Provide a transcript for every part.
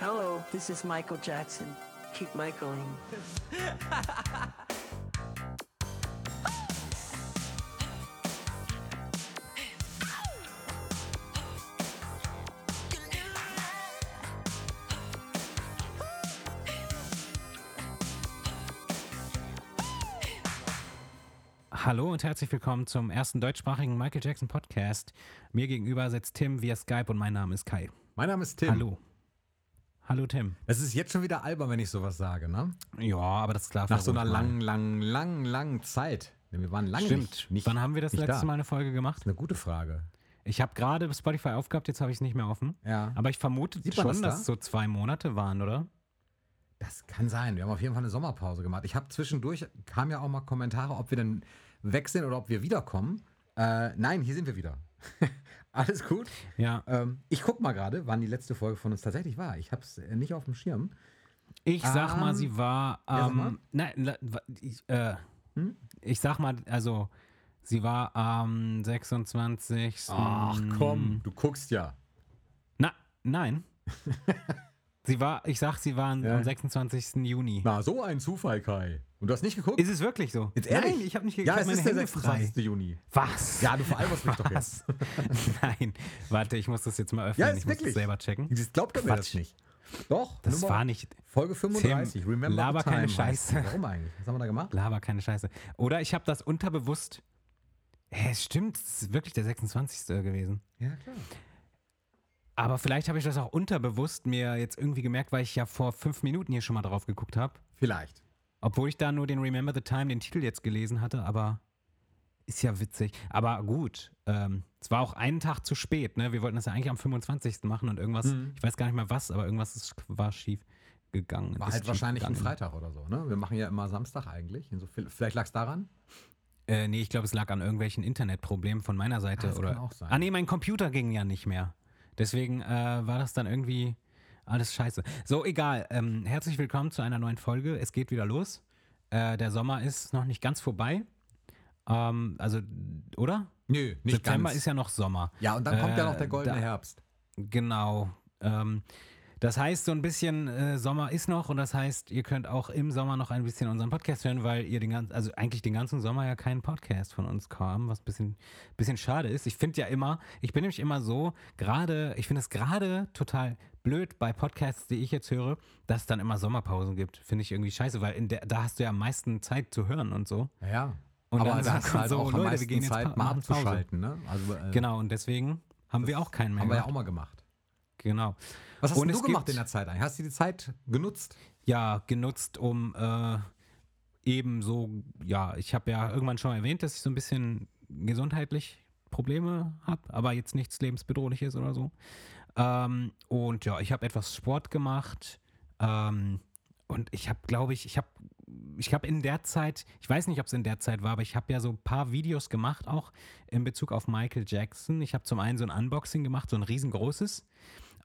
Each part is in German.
Hello, this is Michael Jackson. Keep Michaeling. Hallo und herzlich willkommen zum ersten deutschsprachigen Michael Jackson Podcast. Mir gegenüber sitzt Tim via Skype und mein Name ist Kai. Mein Name ist Tim. Hallo. Hallo Tim. Es ist jetzt schon wieder albern, wenn ich sowas sage, ne? Ja, aber das ist klar. Nach so einer langen, langen, langen, langen Zeit. Wir waren lange Stimmt. nicht, nicht Wann haben wir das letzte da. Mal eine Folge gemacht? Eine gute Frage. Ich habe gerade Spotify aufgehabt, jetzt habe ich es nicht mehr offen. Ja. Aber ich vermute schon, das dass da? es so zwei Monate waren, oder? Das kann sein. Wir haben auf jeden Fall eine Sommerpause gemacht. Ich habe zwischendurch, kam ja auch mal Kommentare, ob wir denn weg sind oder ob wir wiederkommen. Äh, nein, hier sind wir wieder. Alles gut. Ja. Ähm, ich guck mal gerade, wann die letzte Folge von uns tatsächlich war. Ich habe es nicht auf dem Schirm. Ich sag mal, Ähm, sie war. ja, sag mal. Ähm, nein, la- wa- ich, äh, ich sag mal, also sie war am 26. Ach komm, du guckst ja. Na, nein. sie war, ich sag, sie waren Ja. am 26. Juni. Na, so ein Zufall, Kai. Und du hast nicht geguckt? Ist es wirklich so? Jetzt ehrlich? Nein, ich habe nicht Ja, geguckt. es meine ist der Hände 26. frei. Juni. Was? Ja, du veralberst mich doch jetzt. Nein, warte, ich muss das jetzt mal öffnen. Ja, ist ich muss das wirklich. selber checken. Das glaubt er mir das nicht. Doch, Das Nummer- war nicht. Folge 35. Tim, Remember laber the time keine Scheiße. Warum eigentlich? Was haben wir da gemacht? Laber, keine Scheiße. Oder ich habe das unterbewusst. Hä, es stimmt, es ist wirklich der 26. gewesen. Ja, klar. Aber vielleicht habe ich das auch unterbewusst mir jetzt irgendwie gemerkt, weil ich ja vor fünf Minuten hier schon mal drauf geguckt habe. Vielleicht. Obwohl ich da nur den Remember the Time, den Titel jetzt gelesen hatte, aber ist ja witzig. Aber gut, ähm, es war auch einen Tag zu spät, ne? Wir wollten das ja eigentlich am 25. machen und irgendwas, Mhm. ich weiß gar nicht mehr was, aber irgendwas ist, war schief gegangen. War halt wahrscheinlich ein gegangen. Freitag oder so, ne? Wir machen ja immer Samstag eigentlich. Inso- Vielleicht lag es daran? Äh, nee, ich glaube, es lag an irgendwelchen Internetproblemen von meiner Seite. Ah, das oder, kann auch sein. Ah, nee, mein Computer ging ja nicht mehr. Deswegen äh, war das dann irgendwie alles scheiße. So, egal. Ähm, herzlich willkommen zu einer neuen Folge. Es geht wieder los. Äh, der Sommer ist noch nicht ganz vorbei. Ähm, also, oder? Nö, nicht September ganz. ist ja noch Sommer. ja, und dann kommt ja Äh, noch der goldene Herbst. Genau. Ähm, das heißt, so ein bisschen äh, Sommer ist noch und das heißt, ihr könnt auch im Sommer noch ein bisschen unseren Podcast hören, weil ihr den ganzen, also eigentlich den ganzen Sommer ja keinen Podcast von uns kam, was ein bisschen, bisschen schade ist. Ich finde ja immer, ich bin nämlich immer so, gerade, ich finde es gerade total blöd bei Podcasts, die ich jetzt höre, dass es dann immer Sommerpausen gibt. Finde ich irgendwie scheiße, weil in der, da hast du ja am meisten Zeit zu hören und so. Ja. Und Aber dann da hast du halt so, auch am Leute, wir meisten gehen jetzt Zeit, mal abzuschalten, ne? Also, äh, Genau, und deswegen haben wir auch keinen mehr. Haben wir ja auch mal gemacht. Genau. Was hast du gemacht in der Zeit eigentlich? Hast du die Zeit genutzt? ja, genutzt, um äh, eben so, ja, ich habe ja irgendwann schon erwähnt, dass ich so ein bisschen gesundheitlich Probleme habe, aber jetzt nichts lebensbedrohliches oder so. Ähm, und ja, ich habe etwas Sport gemacht ähm, und ich habe, glaube ich, ich habe ich habe in der Zeit, ich weiß nicht, ob es in der Zeit war, aber ich habe ja so ein paar Videos gemacht, auch in Bezug auf Michael Jackson. Ich habe zum einen so ein Unboxing gemacht, so ein riesengroßes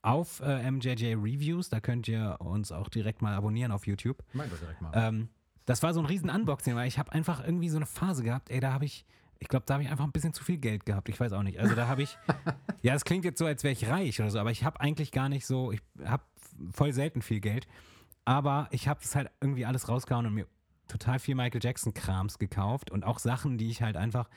auf äh, MJJ Reviews. Da könnt ihr uns auch direkt mal abonnieren auf YouTube. Mein doch direkt mal. Ähm, das war so ein riesen Unboxing, weil ich habe einfach irgendwie so eine Phase gehabt, ey, da habe ich, ich glaube, da habe ich einfach ein bisschen zu viel Geld gehabt. Ich weiß auch nicht. Also da habe ich, ja, es klingt jetzt so, als wäre ich reich oder so, aber ich habe eigentlich gar nicht so, ich habe voll selten viel Geld. Aber ich habe das halt irgendwie alles rausgehauen und mir total viel Michael Jackson-Krams gekauft und auch Sachen, die ich halt einfach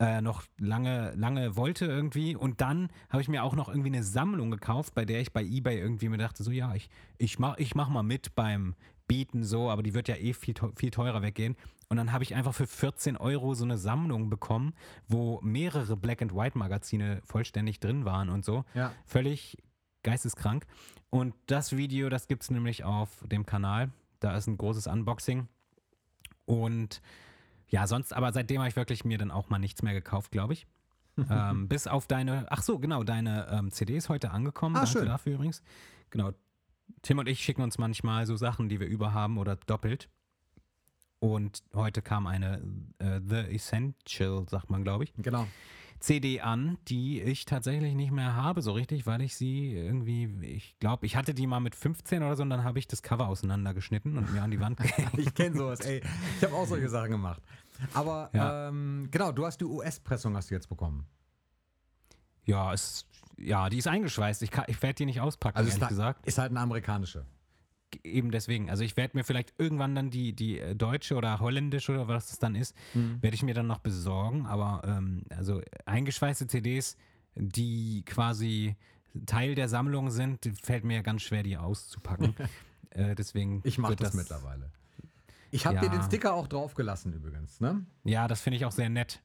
äh, noch lange, lange wollte irgendwie. Und dann habe ich mir auch noch irgendwie eine Sammlung gekauft, bei der ich bei Ebay irgendwie mir dachte, so ja, ich, ich, mach, ich mach mal mit beim Bieten so, aber die wird ja eh viel, viel teurer weggehen. Und dann habe ich einfach für 14 Euro so eine Sammlung bekommen, wo mehrere Black-and-White-Magazine vollständig drin waren und so. ja. Völlig geisteskrank. Und das Video, das gibt es nämlich auf dem Kanal. Da ist ein großes Unboxing. Und ja, sonst, aber seitdem habe ich wirklich mir dann auch mal nichts mehr gekauft, glaube ich. ähm, bis auf deine, ach so, genau, deine ähm, CD ist heute angekommen. Ah, Danke schön. dafür übrigens. Genau. Tim und ich schicken uns manchmal so Sachen, die wir überhaben oder doppelt. Und heute kam eine äh, The Essential, sagt man, glaube ich. Genau. CD an, die ich tatsächlich nicht mehr habe, so richtig, weil ich sie irgendwie, ich glaube, ich hatte die mal mit 15 oder so und dann habe ich das Cover auseinandergeschnitten und mir an die Wand gehängt. Ich kenne sowas, ey. Ich habe auch solche Sachen gemacht. Aber Ja. ähm, genau, du hast die US-Pressung hast du jetzt bekommen. Ja, es, ja, die ist eingeschweißt. Ich, kann- ich werde die nicht auspacken, Also ist, ehrlich da- gesagt. ist halt eine amerikanische. Eben deswegen. Also ich werde mir vielleicht irgendwann dann die, die äh, deutsche oder holländische oder was das dann ist, Mhm. werde ich mir dann noch besorgen. Aber ähm, also eingeschweißte CDs, die quasi Teil der Sammlung sind, fällt mir ganz schwer, die auszupacken. äh, deswegen. Ich mache wird das, mittlerweile. Ich habe dir Ja. den Sticker auch draufgelassen übrigens, ne? Ja, das finde ich auch sehr nett.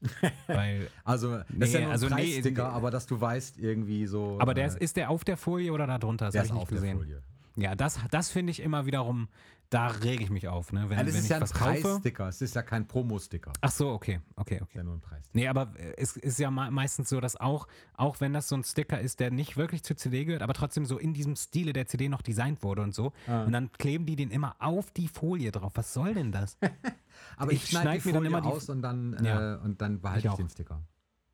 weil, Also, das ist Nee, ja nur ein also Preissticker, nee. aber dass du weißt, irgendwie so. aber der äh, ist, ist der auf der Folie oder da drunter? Das der ist ich nicht auf der gesehen. Folie. Ja, das, das finde ich immer wiederum, da rege ich mich auf, ne? Wenn, Ja, das wenn ist ich ja ein. Preissticker, es ist ja kein Promo-Sticker. Ach so, okay, okay, ist okay. ja nur ein Preissticker. Nee, aber äh, es ist ja me- meistens so, dass auch, auch wenn das so ein Sticker ist, der nicht wirklich zur CD gehört, aber trotzdem so in diesem Stile der CD noch designt wurde und so. Ah. Und dann kleben die den immer auf die Folie drauf. Was soll denn das? Aber Ich ich, schneide schneid die mir dann Folie immer die- aus und dann, Ja. äh, und dann behalte Ich ich, den Sticker.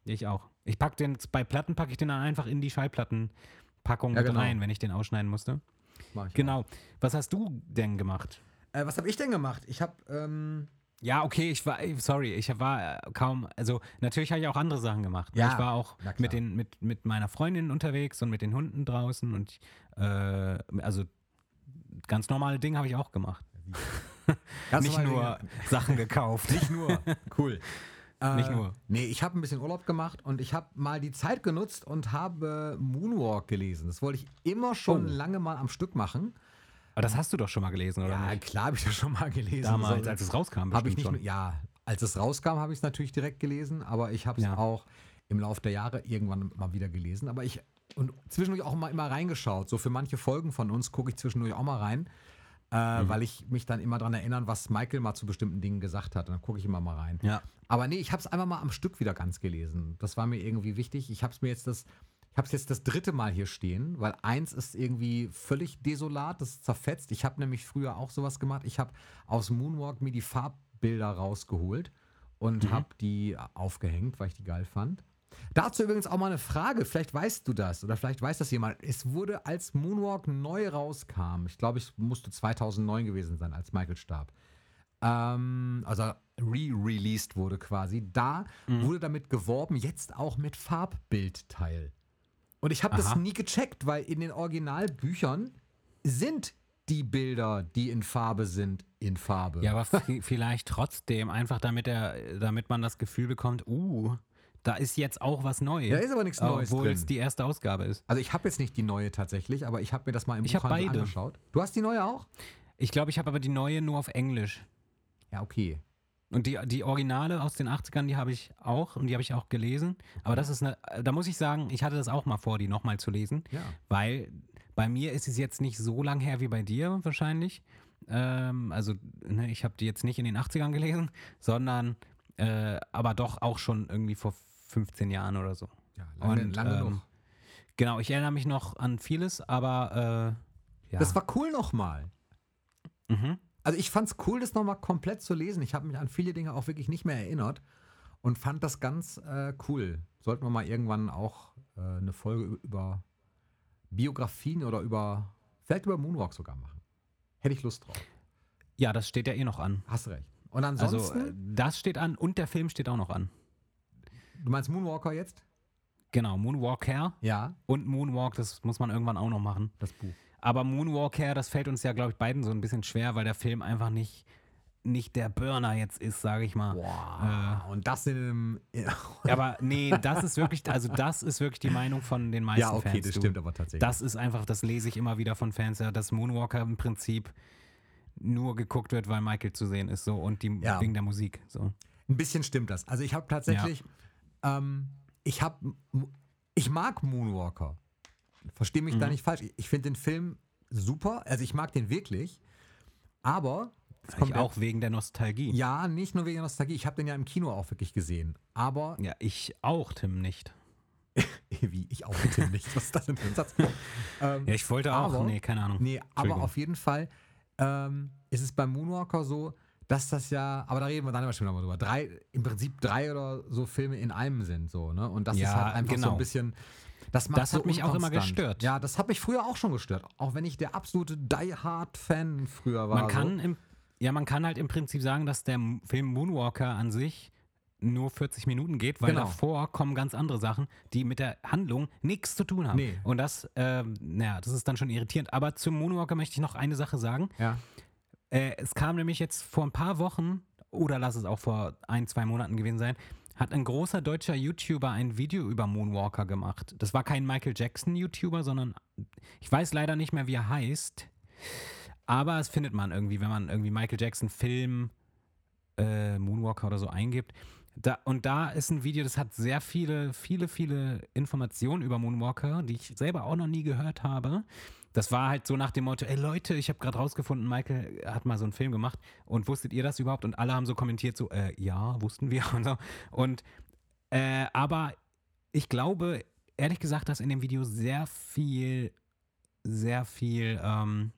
ich auch. Ich pack den, bei Platten packe ich den dann einfach in die Schallplattenpackung Ja, mit genau. rein, wenn ich den ausschneiden musste. Mach ich Genau. Was hast du denn gemacht? Äh, was habe ich denn gemacht? Ich habe, ähm, Ja, okay, ich war, sorry, ich war äh, kaum, also natürlich habe ich auch andere Sachen gemacht. ne? Ja, ich war auch mit, den, mit, mit meiner Freundin unterwegs und mit den Hunden draußen und äh, also ganz normale Dinge habe ich auch gemacht. ganz Nicht nur Dinge. Sachen gekauft. Nicht nur. cool. Äh, Nicht nur. Nee, ich habe ein bisschen Urlaub gemacht und ich habe mal die Zeit genutzt und habe Moonwalk gelesen. Das wollte ich immer schon Oh. lange mal am Stück machen. Aber das hast du doch schon mal gelesen, oder Ja, nicht? klar habe ich das schon mal gelesen. Damals, So- als es rauskam, Habe ich nicht, schon. ja, als es rauskam, habe ich es natürlich direkt gelesen, aber ich habe es Ja. auch im Laufe der Jahre irgendwann mal wieder gelesen. Aber ich und zwischendurch auch mal immer reingeschaut. So für manche Folgen von uns gucke ich zwischendurch auch mal rein, äh, Mhm. weil ich mich dann immer daran erinnern, was Michael mal zu bestimmten Dingen gesagt hat. Und dann gucke ich immer mal rein. Ja. Aber nee, ich habe es einfach mal am Stück wieder ganz gelesen. Das war mir irgendwie wichtig. Ich habe es mir jetzt das, ich habe es jetzt das dritte Mal hier stehen, weil eins ist irgendwie völlig desolat, das ist zerfetzt. Ich habe nämlich früher auch sowas gemacht. Ich habe aus Moonwalk mir die Farbbilder rausgeholt und habe die aufgehängt, weil ich die geil fand. Dazu übrigens auch mal eine Frage, vielleicht weißt du das oder vielleicht weiß das jemand. Es wurde, als Moonwalk neu rauskam, ich glaube, es musste 2009 gewesen sein, als Michael starb, ähm, also re-released wurde quasi, da Mhm. wurde damit geworben, jetzt auch mit Farbbildteil. Und ich habe das nie gecheckt, weil in den Originalbüchern sind die Bilder, die in Farbe sind, in Farbe. Ja, aber vi- vielleicht trotzdem, einfach damit, er, damit man das Gefühl bekommt, uh, da ist jetzt auch was Neues. Da ist aber nichts Neues Obwohl drin. es die erste Ausgabe ist. Also ich habe jetzt nicht die neue tatsächlich, aber ich habe mir das mal im Ich Buchhandel beide. angeschaut. Du hast die neue auch? Ich glaube, ich habe aber die neue nur auf Englisch. Ja, okay. Und die, die Originale aus den 80ern, die habe ich auch und die habe ich auch gelesen. Aber das ist eine, da muss ich sagen, ich hatte das auch mal vor, die nochmal zu lesen. Ja. Weil bei mir ist es jetzt nicht so lang her wie bei dir wahrscheinlich. Ähm, also, ne, ich habe die jetzt nicht in den 80ern gelesen, sondern äh, aber doch auch schon irgendwie vor 15 Jahren oder so. Ja, lange, Und, lange ähm, noch. Genau, ich erinnere mich noch an vieles, aber äh, ja. Das war cool nochmal. mhm. Also ich fand es cool, das nochmal komplett zu lesen. Ich habe mich an viele Dinge auch wirklich nicht mehr erinnert und fand das ganz äh, cool. Sollten wir mal irgendwann auch äh, eine Folge über Biografien oder über, vielleicht über Moonwalk sogar machen. Hätte ich Lust drauf. ja, das steht ja eh noch an. Hast recht. Und Also, ansonsten, äh, das steht an und der Film steht auch noch an. Du meinst Moonwalker jetzt? Genau, Moonwalker Ja, und Moonwalk, das muss man irgendwann auch noch machen. das Buch. Aber Moonwalker, das fällt uns ja, glaube ich, beiden so ein bisschen schwer, weil der Film einfach nicht, nicht der Burner jetzt ist, sage ich mal. Boah. und das in einem. Aber nee, das ist wirklich, also das ist wirklich die Meinung von den meisten ja, okay, Fans. das du. stimmt aber tatsächlich. Das ist einfach, das lese ich immer wieder von Fans, ja, dass Moonwalker im Prinzip nur geguckt wird, weil Michael zu sehen ist so und die Ja. wegen der Musik. So. Ein bisschen stimmt das. Also ich habe tatsächlich, ähm, ich habe, ich mag Moonwalker. Verstehe mich da Mhm. nicht falsch. Ich, ich finde den Film super. Also ich mag den wirklich. Aber der- auch wegen der Nostalgie. Ja, nicht nur wegen der Nostalgie. Ich habe den ja im Kino auch wirklich gesehen. Aber Ja, ich auch, Tim, nicht. wie ich auch bitte nicht. Was ist das denn für ein Satz? Ähm, Ja, ich wollte auch, Aber- nee, keine Ahnung. Nee, aber auf jeden Fall ähm, ist es beim Moonwalker so, dass das ja, aber da reden wir dann immer schon nochmal drüber, drei, im Prinzip drei oder so Filme in einem sind, so, ne? Und das ist Ja, halt einfach so genau. ein bisschen. Das, Das so hat mich auch immer gestört. Ja, das hat mich früher auch schon gestört. Auch wenn ich der absolute Die Hard-Fan früher war. Man kann so. im, ja, man kann halt im Prinzip sagen, dass der Film Moonwalker an sich nur 40 Minuten geht, weil Genau. davor kommen ganz andere Sachen, die mit der Handlung nichts zu tun haben. Nee. Und das, ähm, naja, das ist dann schon irritierend. Aber zum Moonwalker möchte ich noch eine Sache sagen. Ja. Äh, es kam nämlich jetzt vor ein paar Wochen, oder lass es auch vor ein, zwei Monaten gewesen sein, hat ein großer deutscher YouTuber ein Video über Moonwalker gemacht. Das war kein Michael Jackson-YouTuber, sondern ich weiß leider nicht mehr, wie er heißt. Aber es findet man irgendwie, wenn man irgendwie Michael Jackson Film äh, Moonwalker oder so eingibt. Da, und da ist ein Video, das hat sehr viele, viele, viele Informationen über Moonwalker, die ich selber auch noch nie gehört habe. Das war halt so nach dem Motto, ey Leute, ich habe gerade rausgefunden, Michael hat mal so einen Film gemacht und wusstet ihr das überhaupt? Und alle haben so kommentiert, so, äh, ja, wussten wir und so. Und, äh, aber ich glaube, ehrlich gesagt, dass in dem Video sehr viel, sehr viel, ähm,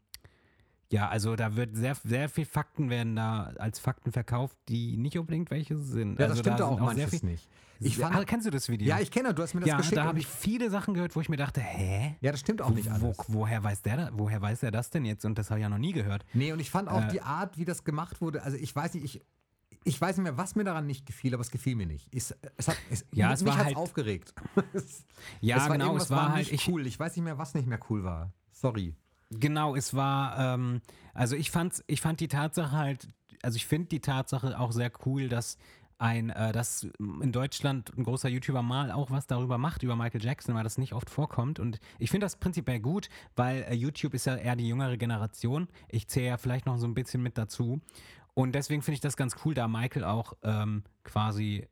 ja, also da wird sehr, sehr viel Fakten werden da als Fakten verkauft, die nicht unbedingt welche sind. Ja, also das stimmt da auch manches viel, nicht. Ich fand, ah, kennst du das Video? ja, ich kenne, du hast mir das ja, geschickt. da und habe ich viele Sachen gehört, wo ich mir dachte, hä? ja, das stimmt auch nicht Wo, alles. woher weiß der, da- woher weiß er das denn jetzt? Und das habe ich ja noch nie gehört. Nee, und ich fand auch Äh, die Art, wie das gemacht wurde, also ich weiß nicht, ich, ich weiß nicht mehr, was mir daran nicht gefiel, aber es gefiel mir nicht. Ich, es hat, es, Ja, es mich war halt- aufgeregt. es, Ja, es war genau, es war halt, nicht ich, cool. Ich weiß nicht mehr, was nicht mehr cool war. Sorry. Genau, es war, ähm, also ich fand's, ich fand die Tatsache halt, also ich finde die Tatsache auch sehr cool, dass ein, äh, dass in Deutschland ein großer YouTuber mal auch was darüber macht, über Michael Jackson, weil das nicht oft vorkommt. Und ich finde das prinzipiell gut, weil äh, YouTube ist ja eher die jüngere Generation. Ich zähle ja vielleicht noch so ein bisschen mit dazu. Und deswegen finde ich das ganz cool, da Michael auch ähm, quasi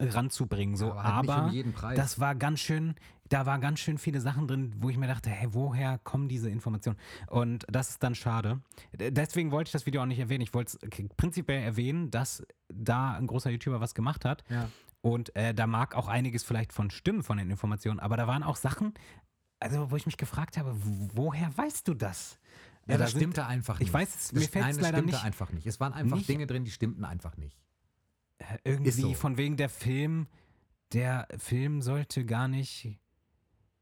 ranzubringen. So. Aber halt Aber das war ganz schön, da war ganz schön viele Sachen drin, wo ich mir dachte, hey, woher kommen diese Informationen? Und das ist dann schade. D- Deswegen wollte ich das Video auch nicht erwähnen. Ich wollte es prinzipiell erwähnen, dass da ein großer YouTuber was gemacht hat. Ja. Und äh, da mag auch einiges vielleicht von stimmen, von den Informationen. Aber da waren auch Sachen, also wo ich mich gefragt habe, woher weißt du das? Ja, Äh, da das sind- stimmte einfach ich nicht. weiß es- mir fällt's nein, das leider stimmte nicht- einfach nicht. Es waren einfach nicht- Dinge drin, die stimmten einfach nicht. Irgendwie so. von wegen der Film, der Film sollte gar nicht.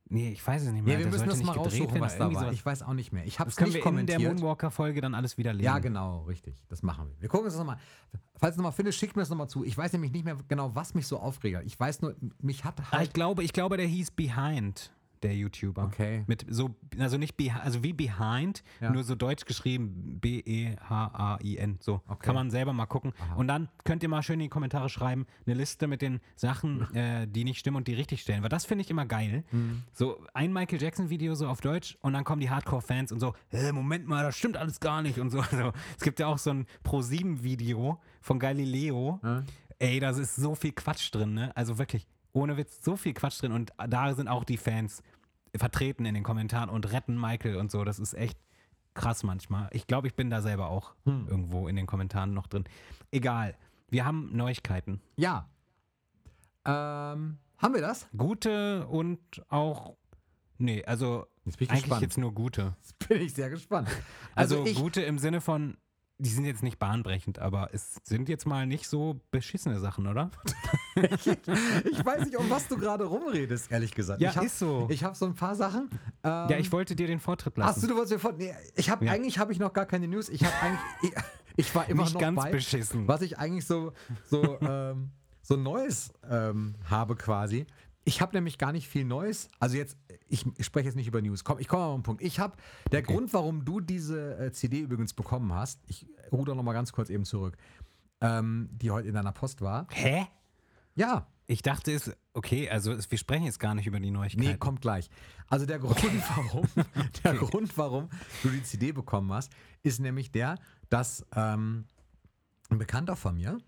Nee, ich weiß es nicht mehr. Nee, wir müssen das mal raussuchen, was da war. Ich weiß auch nicht mehr. Ich habe Das es können nicht wir in der kommentiert. Moonwalker-Folge dann alles widerlegen. Ja, genau, richtig. Das machen wir. Wir gucken uns das nochmal. Falls du nochmal findest, schick mir das nochmal zu. Ich weiß nämlich nicht mehr genau, was mich so aufregt. Ich weiß nur, mich hat Ah, halt. ich glaube, ich glaube, der hieß Behind, der YouTuber. Okay. Mit so, also nicht behind, also wie Behind, Ja. nur so deutsch geschrieben, B-E-H-A-I-N. So. Okay. Kann man selber mal gucken. Aha. Und dann könnt ihr mal schön in die Kommentare schreiben, eine Liste mit den Sachen, äh, die nicht stimmen und die richtig stellen. Weil das finde ich immer geil. Mhm. So ein Michael Jackson-Video so auf Deutsch und dann kommen die Hardcore-Fans und so, äh, Moment mal, das stimmt alles gar nicht und so. so. Es gibt ja auch so ein Pro-7-Video von Galileo. Ja. Ey, da ist so viel Quatsch drin, ne? Also wirklich, ohne Witz, so viel Quatsch drin. Und da sind auch die Fans vertreten in den Kommentaren und retten Michael und so. Das ist echt krass manchmal. Ich glaube, ich bin da selber auch Hm. irgendwo in den Kommentaren noch drin. Egal. Wir haben Neuigkeiten. Ja. Ähm, haben wir das? Gute und auch. Nee, also Jetzt bin ich eigentlich gespannt. jetzt nur gute. Jetzt bin ich sehr gespannt. Also, Also, ich, gute im Sinne von, die sind jetzt nicht bahnbrechend, aber es sind jetzt mal nicht so beschissene Sachen, oder? ich weiß nicht, um was du gerade rumredest, ehrlich gesagt. Ja, ich hab, ist so. Ich habe so ein paar Sachen. Ähm, ja, ich wollte dir den Vortritt lassen. Hast du, wolltest mir vor. Nee, ich habe Ja. eigentlich habe ich noch gar keine News. Ich habe eigentlich. Ich, ich war immer nicht noch ganz bei, beschissen. was ich eigentlich so so ähm, so Neues ähm, habe quasi. Ich habe nämlich gar nicht viel Neues. Also jetzt, ich, spreche jetzt nicht über News. Komm, ich komme mal auf den Punkt. Ich habe der Grund, warum du diese äh, CD übrigens bekommen hast. Ich ruder noch mal ganz kurz eben zurück, ähm, die heute in deiner Post war. Hä? Ja, Ich dachte es, okay, also wir sprechen jetzt gar nicht über die Neuigkeiten. Nee, kommt gleich. Also der Grund, warum, der Grund, warum du die CD bekommen hast, ist nämlich der, dass ähm, ein Bekannter von mir,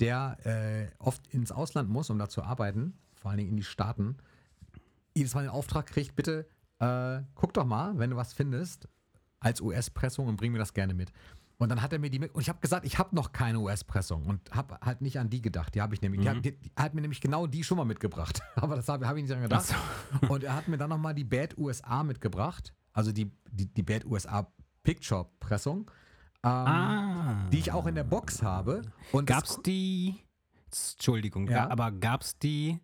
der äh, oft ins Ausland muss, um da zu arbeiten, vor allen Dingen in die Staaten, jedes Mal den Auftrag kriegt, bitte äh, guck doch mal, wenn du was findest, als US-Pressung und bring mir das gerne mit. Und dann hat er mir die mit, und ich habe gesagt, ich habe noch keine US-Pressung und habe halt nicht an die gedacht. Die habe ich nämlich, die, hat, die, die hat mir nämlich genau die schon mal mitgebracht. Aber das habe hab ich nicht dran gedacht. Und er hat mir dann nochmal die Bad USA mitgebracht, also die, die, die Bad USA Picture-Pressung, ähm, Ah. die ich auch in der Box habe. Und Gab's die, Entschuldigung, ja. aber gab's die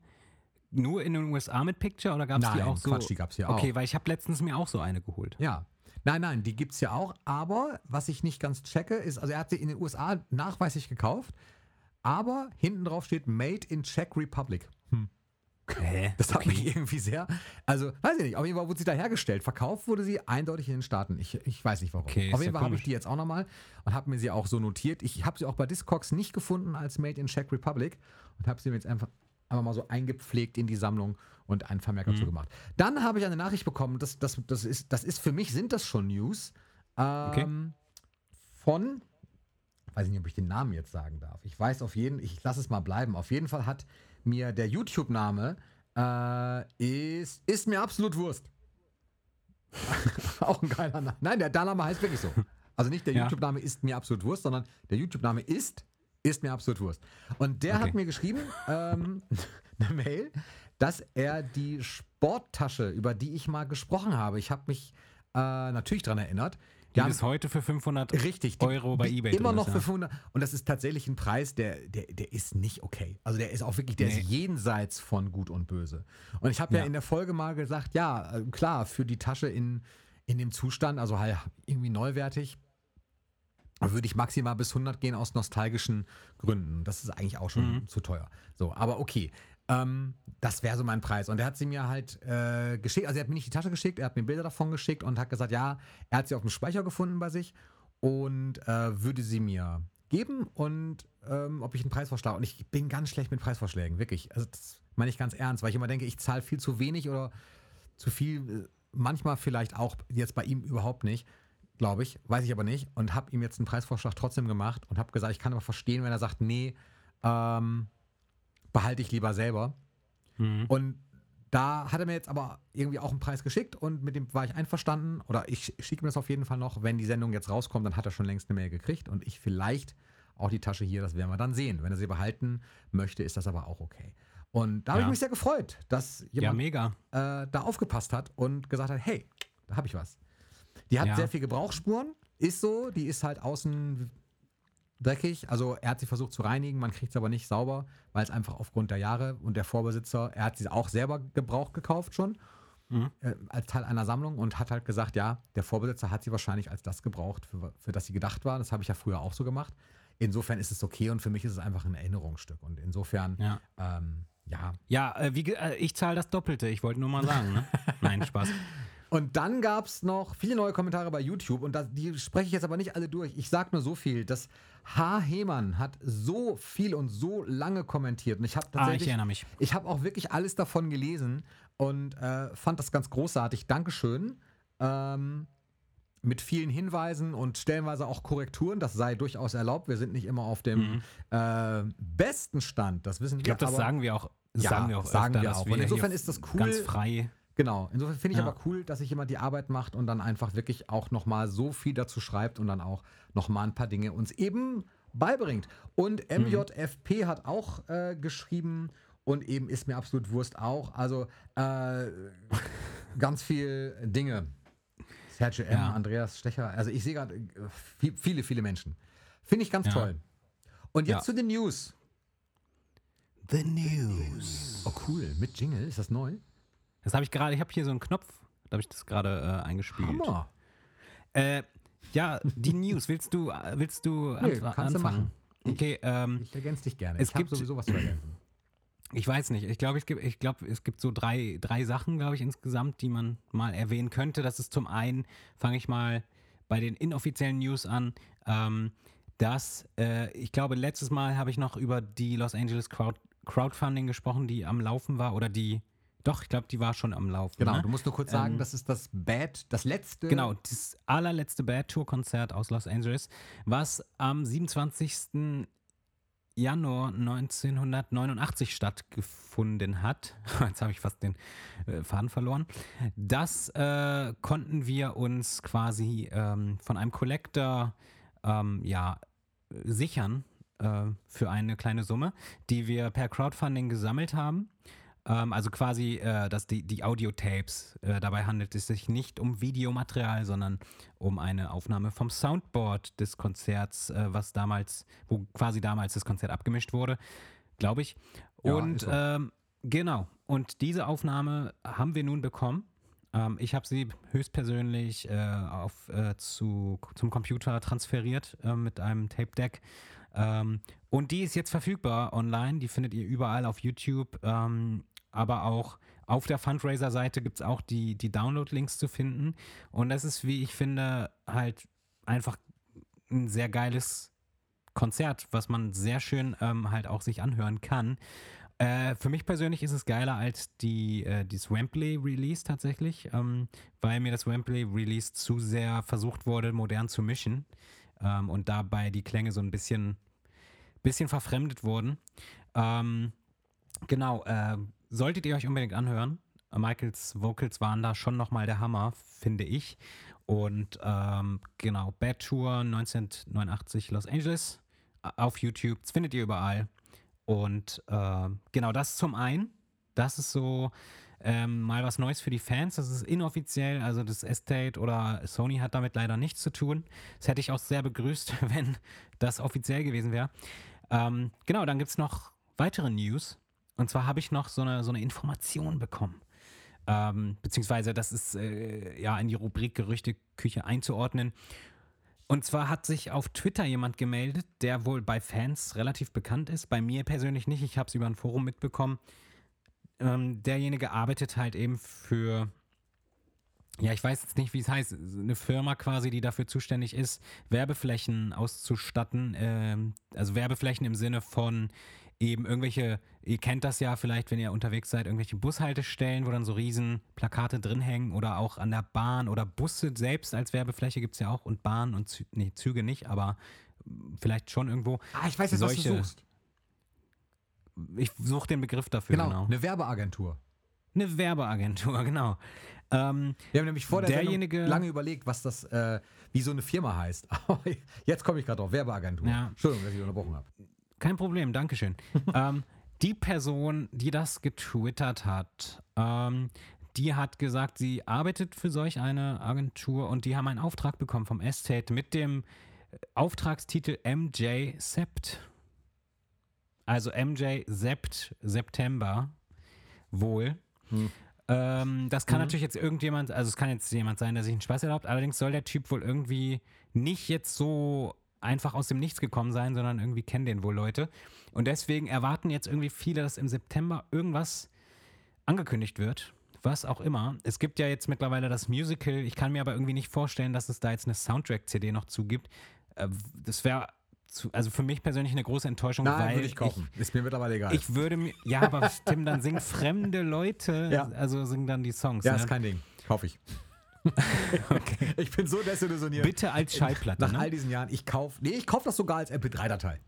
nur in den USA mit Picture oder gab's die Nein, auch so? Quatsch, die gab's hier auch. Okay, weil ich habe letztens mir auch so eine geholt. Ja. Nein, nein, die gibt es ja auch. Aber was ich nicht ganz checke, ist, also er hat sie in den USA nachweislich gekauft. aber hinten drauf steht Made in Czech Republic. Hä? Das hat mich irgendwie sehr, also weiß ich nicht, auf jeden Fall wurde sie da hergestellt. Verkauft wurde sie eindeutig in den Staaten. Ich, ich weiß nicht warum. Okay, auf jeden ja Fall habe ich die jetzt auch nochmal und habe mir sie auch so notiert. Ich habe sie auch bei Discogs nicht gefunden als Made in Czech Republic und habe sie mir jetzt einfach, einfach mal so eingepflegt in die Sammlung und einen Vermerk Mhm. dazu gemacht. Dann habe ich eine Nachricht bekommen, das, das, das, ist, das ist für mich, sind das schon News, ähm, von, weiß ich nicht, ob ich den Namen jetzt sagen darf. Ich weiß auf jeden, ich lasse es mal bleiben. Auf jeden Fall hat mir der YouTube-Name äh, ist, ist mir absolut Wurst. Auch ein geiler Name. Nein, der, der Name heißt wirklich so. Also nicht der Ja. YouTube-Name ist mir absolut Wurst, sondern der YouTube-Name ist, ist mir absolut Wurst. Und der Okay. hat mir geschrieben, ähm, eine Mail, dass er die Sporttasche, über die ich mal gesprochen habe, ich habe mich äh, natürlich daran erinnert. Die haben- bis heute für 500 Richtig. Euro bei eBay Immer noch ist, für ja. 500. Und das ist tatsächlich ein Preis, der, der, der ist nicht okay. Also der ist auch wirklich, der Nee. ist jenseits von Gut und Böse. Und ich habe ja. Ja. in der Folge mal gesagt, ja, äh, klar, für die Tasche in, in dem Zustand, also halt irgendwie neuwertig, würde ich maximal bis 100 gehen aus nostalgischen Gründen. Das ist eigentlich auch schon Mhm. zu teuer. So, aber okay. Ähm, das wäre so mein Preis. Und er hat sie mir halt äh, geschickt. Also er hat mir nicht die Tasche geschickt, er hat mir Bilder davon geschickt und hat gesagt, ja, er hat sie auf dem Speicher gefunden bei sich und äh, würde sie mir geben und ähm, ob ich einen Preisvorschlag. Und ich bin ganz schlecht mit Preisvorschlägen, wirklich. Also das meine ich ganz ernst, weil ich immer denke, ich zahle viel zu wenig oder zu viel. äh, Manchmal vielleicht auch jetzt bei ihm überhaupt nicht, glaube ich, weiß ich aber nicht. Und habe ihm jetzt einen Preisvorschlag trotzdem gemacht und habe gesagt, ich kann aber verstehen, wenn er sagt, nee, ähm, behalte ich lieber selber. Mhm. Und da hat er mir jetzt aber irgendwie auch einen Preis geschickt und mit dem war ich einverstanden. Oder ich schicke mir das auf jeden Fall noch. Wenn die Sendung jetzt rauskommt, dann hat er schon längst eine Mail gekriegt und ich vielleicht auch die Tasche hier, das werden wir dann sehen. Wenn er sie behalten möchte, ist das aber auch okay. Und da habe ich Ja. mich sehr gefreut, dass Ja, jemand mega. äh, da aufgepasst hat und gesagt hat, hey, da habe ich was. Die hat Ja. sehr viel Gebrauchsspuren, ist so, die ist halt außen dreckig. Also er hat sie versucht zu reinigen, man kriegt sie aber nicht sauber, weil es einfach aufgrund der Jahre und der Vorbesitzer, er hat sie auch selber gebraucht gekauft schon, Mhm. äh, als Teil einer Sammlung und hat halt gesagt, ja, der Vorbesitzer hat sie wahrscheinlich als das gebraucht, für, für das sie gedacht war. Das habe ich ja früher auch so gemacht. Insofern ist es okay und für mich ist es einfach ein Erinnerungsstück. Und insofern, Ja. ähm, ja, Ja, äh, wie, äh, ich zahle das Doppelte. Ich wollte nur mal sagen. Ne? Nein, Spaß. Und dann gab es noch viele neue Kommentare bei YouTube und das, die spreche ich jetzt aber nicht alle durch. Ich sage nur so viel, dass H. Hemann hat so viel und so lange kommentiert und ich habe Ah, ich tatsächlich, erinnere mich. ich habe auch wirklich alles davon gelesen und äh, fand das ganz großartig. Dankeschön. Ähm, mit vielen Hinweisen und stellenweise auch Korrekturen, das sei durchaus erlaubt. Wir sind nicht immer auf dem äh, besten Stand, das wissen Mhm. Ich glaube, wir. das sagen wir auch. Ja, sagen wir auch sagen öfter, wir auch. wir Und insofern ist das cool. Ganz frei. Genau, insofern finde ich Ja. aber cool, dass sich jemand die Arbeit macht und dann einfach wirklich auch nochmal so viel dazu schreibt und dann auch nochmal ein paar Dinge uns eben beibringt. Und MJFP hat auch äh, geschrieben und eben ist mir absolut Wurst auch. Also äh, ganz viel Dinge. Sergio M., Ja. Andreas Stecher, also ich sehe gerade äh, viel, viele, viele Menschen. Finde ich ganz Ja. toll. Und jetzt zu den News. The News. Oh cool, mit Jingle, ist das neu? Das habe ich gerade, ich habe hier so einen Knopf, da habe ich das gerade äh, eingespielt. Hammer. Äh, ja, die News, willst du, willst du Nee, anf- kannst du anfangen? machen. Okay, ähm, Ich ergänze dich gerne. Es ich gibt- sowieso was zu ergänzen. ich weiß nicht. Ich glaube, es gibt, ich glaube, es gibt so drei, drei Sachen, glaube ich, insgesamt, die man mal erwähnen könnte. Das ist zum einen, fange ich mal bei den inoffiziellen News an, ähm, dass, äh, ich glaube, letztes Mal habe ich noch über die Los Angeles Crowd, Crowdfunding gesprochen, die am Laufen war oder die, doch, ich glaube, die war schon am Laufen. Genau, ne? du musst nur kurz sagen, Ähm, das ist das Bad, das letzte. Genau, das allerletzte Bad Tour Konzert aus Los Angeles, was am 27. Januar 1989 stattgefunden hat. Jetzt habe ich fast den äh, Faden verloren. Das äh, konnten wir uns quasi ähm, von einem Collector ähm, ja, sichern äh, für eine kleine Summe, die wir per Crowdfunding gesammelt haben. Ähm, also quasi, äh, dass die, die Audiotapes, äh, dabei handelt es sich nicht um Videomaterial, sondern um eine Aufnahme vom Soundboard des Konzerts, äh, was damals, wo quasi damals das Konzert abgemischt wurde, glaube ich. Ja, Und so. ähm, genau, und diese Aufnahme haben wir nun bekommen. Ähm, ich habe sie höchstpersönlich äh, auf, äh, zu, zum Computer transferiert äh, mit einem Tape Deck. Ähm, und die ist jetzt verfügbar online. Die findet ihr überall auf YouTube, ähm, aber auch auf der Fundraiser-Seite gibt es auch die, die Download-Links zu finden. Und das ist, wie ich finde, halt einfach ein sehr geiles Konzert, was man sehr schön ähm, halt auch sich anhören kann. Äh, für mich persönlich ist es geiler als die, äh, dieses Wembley-Release tatsächlich, ähm, weil mir das Wembley-Release zu sehr versucht wurde, modern zu mischen ähm, und dabei die Klänge so ein bisschen, bisschen verfremdet wurden. Ähm, genau, äh, solltet ihr euch unbedingt anhören. Michaels Vocals waren da schon nochmal der Hammer, finde ich. Und ähm, genau, Bad Tour 1989 Los Angeles auf YouTube. Das findet ihr überall. Und äh, genau das zum einen. Das ist so ähm, mal was Neues für die Fans. Das ist inoffiziell. Also das Estate oder Sony hat damit leider nichts zu tun. Das hätte ich auch sehr begrüßt, wenn das offiziell gewesen wäre. Ähm, genau, dann gibt es noch weitere News. Und zwar habe ich noch so eine, so eine Information bekommen. Ähm, beziehungsweise das ist äh, ja in die Rubrik Gerüchteküche einzuordnen. Und zwar hat sich auf Twitter jemand gemeldet, der wohl bei Fans relativ bekannt ist. Bei mir persönlich nicht. Ich habe es über ein Forum mitbekommen. Ähm, derjenige arbeitet halt eben für, ja, ich weiß jetzt nicht, wie es heißt, eine Firma quasi, die dafür zuständig ist, Werbeflächen auszustatten. Ähm, also Werbeflächen im Sinne von eben irgendwelche, ihr kennt das ja vielleicht, wenn ihr unterwegs seid, irgendwelche Bushaltestellen, wo dann so riesen Plakate drin hängen oder auch an der Bahn oder Busse selbst als Werbefläche gibt es ja auch und Bahn und Zü nee, Züge nicht, aber vielleicht schon irgendwo. Ah, ich weiß jetzt, Solche, was du suchst. Ich suche den Begriff dafür, genau. genau. Eine Werbeagentur. Eine Werbeagentur, genau. Ähm, Wir haben nämlich vor der derjenige, Sendung lange überlegt, was das, äh, wie so eine Firma heißt. Aber jetzt komme ich gerade drauf, Werbeagentur. Ja. Entschuldigung, dass ich unterbrochen habe. Kein Problem, Dankeschön. ähm, die Person, die das getwittert hat, ähm, die hat gesagt, sie arbeitet für solch eine Agentur und die haben einen Auftrag bekommen vom Estate mit dem Auftragstitel MJ Sept. Also MJ Sept September wohl. Hm. Ähm, das kann mhm. natürlich jetzt irgendjemand, also es kann jetzt jemand sein, der sich einen Spaß erlaubt, allerdings soll der Typ wohl irgendwie nicht jetzt so einfach aus dem Nichts gekommen sein, sondern irgendwie kennen den wohl Leute. Und deswegen erwarten jetzt irgendwie viele, dass im September irgendwas angekündigt wird. Was auch immer. Es gibt ja jetzt mittlerweile das Musical. Ich kann mir aber irgendwie nicht vorstellen, dass es da jetzt eine Soundtrack-CD noch zugibt. Äh, das wäre also für mich persönlich eine große Enttäuschung, Nein, weil würde ich kaufen. Ich, ist mir mittlerweile egal. Ich würde mir, ja, aber Tim, dann singen fremde Leute, ja. also singen dann die Songs. Ja, ne? ist kein Ding. Kaufe ich. Okay. Ich bin so desillusioniert. Bitte als Schallplatte. Nach ne? all diesen Jahren. Ich kaufe, nee, ich kaufe das sogar als MP3-Datei.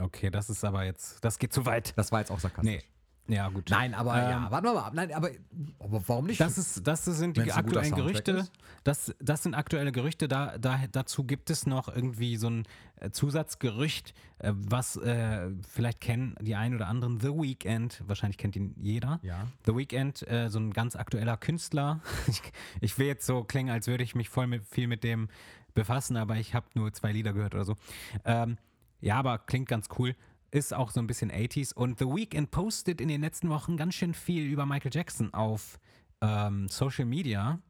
Okay, das ist aber jetzt, das geht zu weit. Das war jetzt auch sarkastisch. Nee. Ja, gut. Nein, aber ähm, ja, warten wir mal ab. Nein, aber, aber warum nicht? Das, ist, das sind die aktuellen Gerüchte. Das, das sind aktuelle Gerüchte. Da, da, dazu gibt es noch irgendwie so ein äh, Zusatzgerücht, äh, was äh, vielleicht kennen die einen oder anderen. The Weeknd, wahrscheinlich kennt ihn jeder. Ja. The Weeknd, äh, so ein ganz aktueller Künstler. ich, ich will jetzt so klingen, als würde ich mich voll mit, viel mit dem befassen, aber ich habe nur zwei Lieder gehört oder so. Ähm, ja, aber klingt ganz cool ist auch so ein bisschen 80s. Und The Weeknd postet in den letzten Wochen ganz schön viel über Michael Jackson auf ähm, Social Media.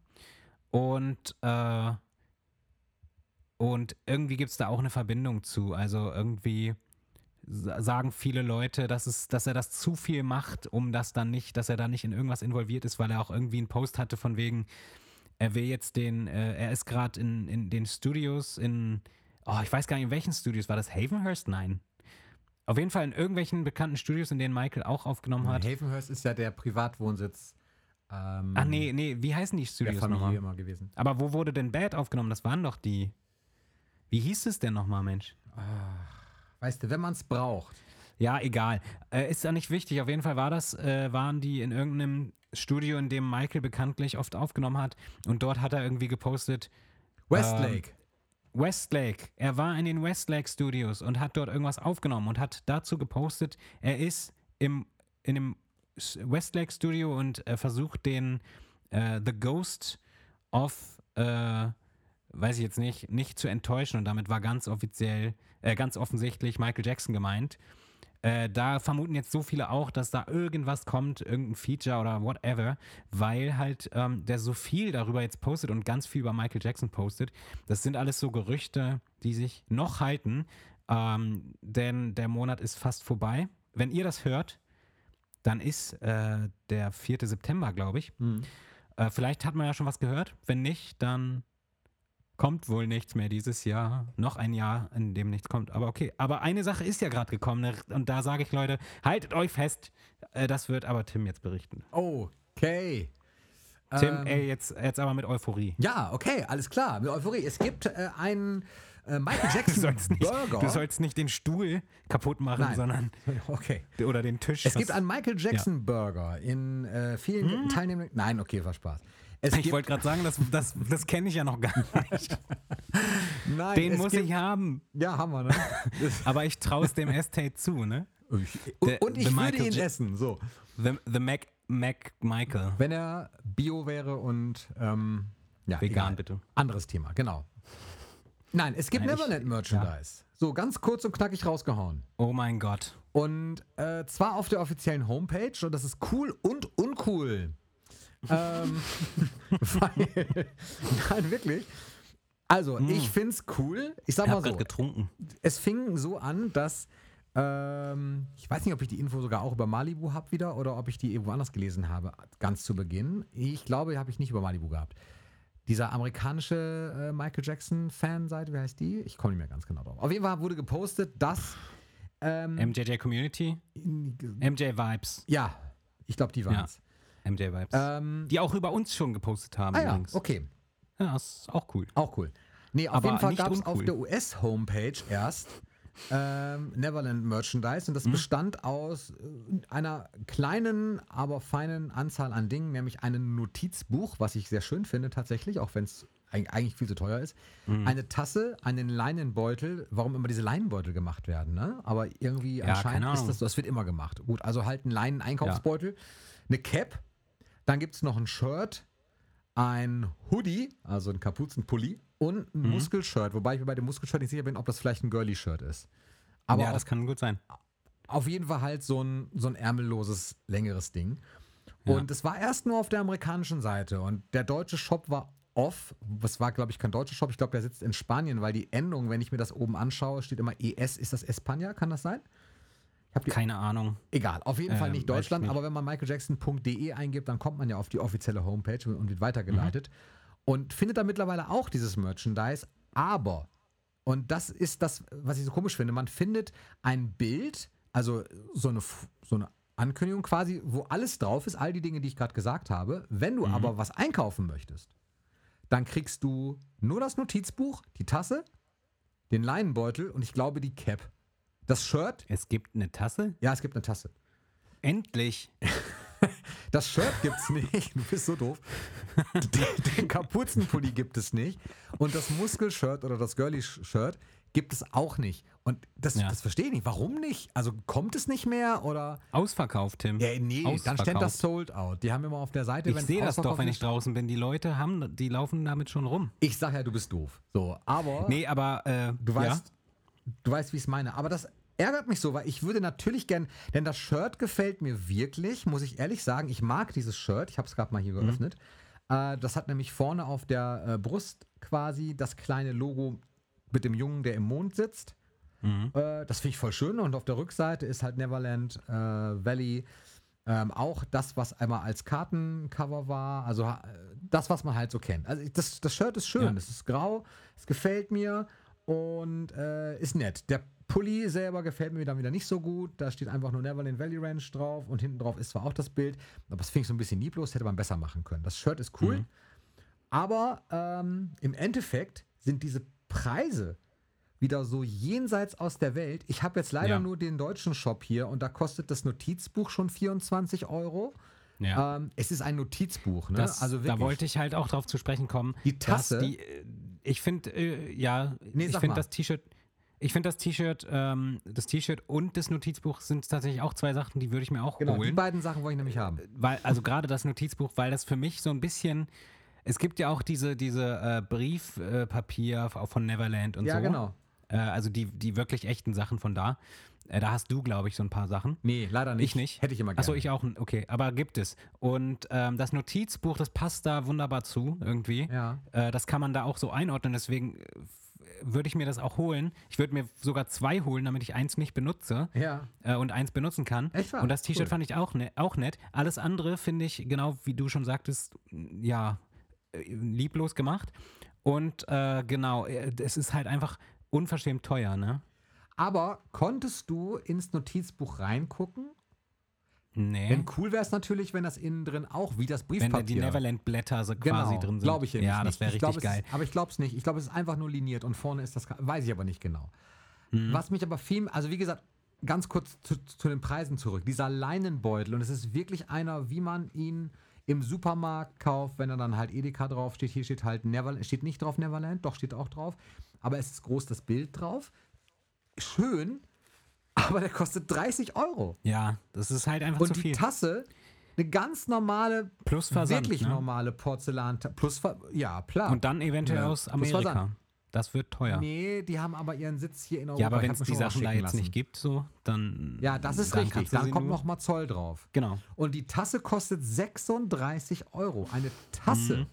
Und, äh, und irgendwie gibt es da auch eine Verbindung zu. Also irgendwie sagen viele Leute, dass, es, dass er das zu viel macht, um das dann nicht, dass er da nicht in irgendwas involviert ist, weil er auch irgendwie einen Post hatte von wegen, er will jetzt den, äh, er ist gerade in, in den Studios in, oh, ich weiß gar nicht, in welchen Studios, war das Havenhurst? Nein. Auf jeden Fall in irgendwelchen bekannten Studios, in denen Michael auch aufgenommen hat. Havenhurst ist ja der Privatwohnsitz. Ähm, Ach nee, nee, wie heißen die Studios nochmal? immer gewesen. Aber wo wurde denn Bad aufgenommen? Das waren doch die. Wie hieß es denn nochmal, Mensch? Ach, weißt du, wenn man es braucht. Ja, egal. Äh, ist ja nicht wichtig. Auf jeden Fall war das, äh, waren die in irgendeinem Studio, in dem Michael bekanntlich oft aufgenommen hat. Und dort hat er irgendwie gepostet. Westlake. Westlake. Er war in den Westlake Studios und hat dort irgendwas aufgenommen und hat dazu gepostet, er ist im, in dem Westlake Studio und äh, versucht den äh, The Ghost of, äh, weiß ich jetzt nicht, nicht zu enttäuschen und damit war ganz offiziell, äh, ganz offensichtlich Michael Jackson gemeint. Äh, da vermuten jetzt so viele auch, dass da irgendwas kommt, irgendein Feature oder whatever, weil halt ähm, der so viel darüber jetzt postet und ganz viel über Michael Jackson postet. Das sind alles so Gerüchte, die sich noch halten. Ähm, denn der Monat ist fast vorbei. Wenn ihr das hört, dann ist äh, der 4. September, glaube ich. Mhm. Äh, vielleicht hat man ja schon was gehört. Wenn nicht, dann kommt wohl nichts mehr dieses Jahr. Noch ein Jahr, in dem nichts kommt. Aber okay. Aber eine Sache ist ja gerade gekommen. ne? Und da sage ich, Leute, haltet euch fest. Äh, das wird aber Tim jetzt berichten. Okay. Tim, Ähm, ey, jetzt, jetzt aber mit Euphorie. Ja, okay, alles klar. Mit Euphorie. Es gibt äh, einen äh, Michael Du Jackson sollst, nicht, Burger. du sollst nicht den Stuhl kaputt machen, Nein. sondern okay. oder den Tisch. Es gibt einen Michael Jackson Burger in äh, vielen Teilnehmern. Nein, okay, war Spaß. Es ich wollte gerade sagen, das, das, das kenne ich ja noch gar nicht. nein, Den muss gibt, ich haben. Ja, haben wir, ne? Aber ich traue es dem Estate zu, ne? Ich- und, ich the würde Michael ihn Ja- essen, so. The, the Mac, Mac Michael. Wenn er Bio wäre und ähm, ja, Vegan, egal. bitte. Anderes Thema, genau. Nein, es gibt Nein, ich- Neverland Merchandise. So, ganz kurz und knackig rausgehauen. Oh mein Gott. Und äh, zwar auf der offiziellen Homepage und das ist cool und uncool. Ähm, weil, nein, wirklich. Also, ich find's cool. Ich sag Ich mal habe so, getrunken. es fing so an, dass ähm, ich weiß nicht, ob ich die Info sogar auch über Malibu habe wieder oder ob ich die irgendwo anders gelesen habe, ganz zu Beginn. Ich glaube, die habe ich nicht über Malibu gehabt. Dieser amerikanische äh, Michael Jackson Fanseite, wie heißt die? Ich komme nicht mehr ganz genau drauf. Auf jeden Fall wurde gepostet, dass ähm, MJJ Community? MJ Vibes. ja, ich glaube, die waren Ja. MJ Vibes. Ähm, Die auch über uns schon gepostet haben ah ja, übrigens. okay. Ja, ist auch cool. Auch cool. Nee, auf Aber jeden Fall gab es auf der US-Homepage erst ähm, Neverland Merchandise und das Mhm. bestand aus äh, einer kleinen, aber feinen Anzahl an Dingen, nämlich einem Notizbuch, was ich sehr schön finde tatsächlich, auch wenn es eig- eigentlich viel zu teuer ist. Mhm. Eine Tasse, einen Leinenbeutel, warum immer diese Leinenbeutel gemacht werden, ne? Aber irgendwie Ja, anscheinend ist das so, das wird immer gemacht. Gut, also halt einen Leinen-Einkaufsbeutel, eine Cap, dann gibt es noch ein Shirt, ein Hoodie, also ein Kapuzenpulli und Mhm. ein Muskelshirt, wobei ich mir bei dem Muskelshirt nicht sicher bin, ob das vielleicht ein Girly-Shirt ist. Aber ja, das kann gut sein. auf jeden Fall halt so ein, so ein ärmelloses, längeres Ding. Ja. Und es war erst nur auf der amerikanischen Seite und der deutsche Shop war off. Das war, glaube ich, kein deutscher Shop. Ich glaube, der sitzt in Spanien, weil die Endung, wenn ich mir das oben anschaue, steht immer ES. Ist das España? Kann das sein? Die Keine Ahnung. Egal, auf jeden Fall Ähm, nicht Deutschland, nicht. aber wenn man michaeljackson.de eingibt, dann kommt man ja auf die offizielle Homepage und wird weitergeleitet und findet da mittlerweile auch dieses Merchandise, aber, und das ist das, was ich so komisch finde, man findet ein Bild, also so eine, so eine Ankündigung quasi, wo alles drauf ist, all die Dinge, die ich gerade gesagt habe. Wenn du aber was einkaufen möchtest, dann kriegst du nur das Notizbuch, die Tasse, den Leinenbeutel und ich glaube die Cap. Das Shirt, Es gibt eine Tasse? ja, es gibt eine Tasse. Endlich. Das Shirt gibt's nicht. Du bist so doof. Den, Kapuzenpulli gibt es nicht. Und das Muskelshirt oder das Girly-Shirt gibt es auch nicht. Und das, Ja. das verstehe ich nicht. Warum nicht? Also kommt es nicht mehr oder. Ausverkauft, Tim. Ja, nee, dann steht das Sold Out. Die haben immer auf der Seite, Ich sehe das doch, wenn ich draußen bin. Die Leute haben, die laufen damit schon rum. Ich sag ja, du bist doof. So, aber Nee, aber äh, du weißt, ja? du weißt, wie ich es meine. Aber das ärgert mich so, weil ich würde natürlich gern, denn das Shirt gefällt mir wirklich, muss ich ehrlich sagen. Ich mag dieses Shirt. Ich habe es gerade mal hier Mhm. geöffnet. Äh, das hat nämlich vorne auf der äh, Brust quasi das kleine Logo mit dem Jungen, der im Mond sitzt. Mhm. Äh, das finde ich voll schön. Und auf der Rückseite ist halt Neverland äh, Valley. Ähm, auch das, was einmal als Kartencover war, also das, was man halt so kennt. Also das, das Shirt ist schön, Ja. es ist grau, es gefällt mir und äh, ist nett. Der Pulli selber gefällt mir dann wieder nicht so gut. Da steht einfach nur Neverland Valley Ranch drauf und hinten drauf ist zwar auch das Bild, aber das finde ich so ein bisschen lieblos, hätte man besser machen können. Das Shirt ist cool, aber ähm, im Endeffekt sind diese Preise wieder so jenseits aus der Welt. Ich habe jetzt leider Ja. nur den deutschen Shop hier und da kostet das Notizbuch schon 24 Euro. ja. Ähm, es ist ein Notizbuch, ne? Das, also wirklich. da wollte ich halt auch drauf zu sprechen kommen. Die Tasse- Die, äh, ich finde, äh, ja, Nee, ich finde das T-Shirt. Ich finde das T-Shirt, ähm, das T-Shirt und das Notizbuch sind tatsächlich auch zwei Sachen, die würde ich mir auch genau, die holen. beiden Sachen wollte ich nämlich haben. Weil, also gerade das Notizbuch, weil das für mich so ein bisschen. Es gibt ja auch diese, diese äh, Briefpapier äh, von Neverland und Ja, so. genau. Äh, also die, die wirklich echten Sachen von da. Äh, da hast du, glaube ich, so ein paar Sachen. Nee, leider nicht. Ich nicht. Hätte ich immer gerne. Achso, ich auch. Okay, aber gibt es. Und ähm, das Notizbuch, das passt da wunderbar zu, irgendwie. Ja. Äh, das kann man da auch so einordnen. Deswegen äh, würde ich mir das auch holen. Ich würde mir sogar zwei holen, damit ich eins nicht benutze Ja. äh, und eins benutzen kann. Echt wahr? Und das T-Shirt Cool. fand ich auch, ne auch nett. Alles andere finde ich, genau wie du schon sagtest, ja, äh, lieblos gemacht. Und äh, genau, äh, es ist halt einfach unverschämt teuer, ne? Aber konntest du ins Notizbuch reingucken? Nee. Denn cool wäre es natürlich, wenn das innen drin auch wie das Wenn Briefpapier. da die Neverland-Blätter so genau, quasi drin sind. glaube ich Ja, nämlich das wäre Ich glaub, richtig es geil. Ist, aber ich glaube es nicht. Ich glaube, es ist einfach nur liniert und vorne ist das, weiß ich aber nicht genau. Mhm. Was mich aber viel, also wie gesagt, ganz kurz zu, zu den Preisen zurück. Dieser Leinenbeutel und es ist wirklich einer, wie man ihn im Supermarkt kauft, wenn er dann halt Edeka drauf steht. Hier steht halt Neverland, steht nicht drauf Neverland, doch steht auch drauf. Aber es ist groß das Bild drauf. Schön, aber der kostet 30 Euro. Ja, das ist halt einfach Und zu die viel. Tasse, eine ganz normale, Plus Versand, wirklich ne? normale Porzellan, plus, Ver ja, klar. Und dann eventuell Ja, aus Amerika. Das wird teuer. Nee, die haben aber ihren Sitz hier in Europa. ja, aber wenn es die Sachen da jetzt lassen. nicht gibt, so, dann. Ja, das ist dann richtig. Dann kommt nochmal Zoll drauf. Genau. Und die Tasse kostet 36 Euro. Eine Tasse. Mhm.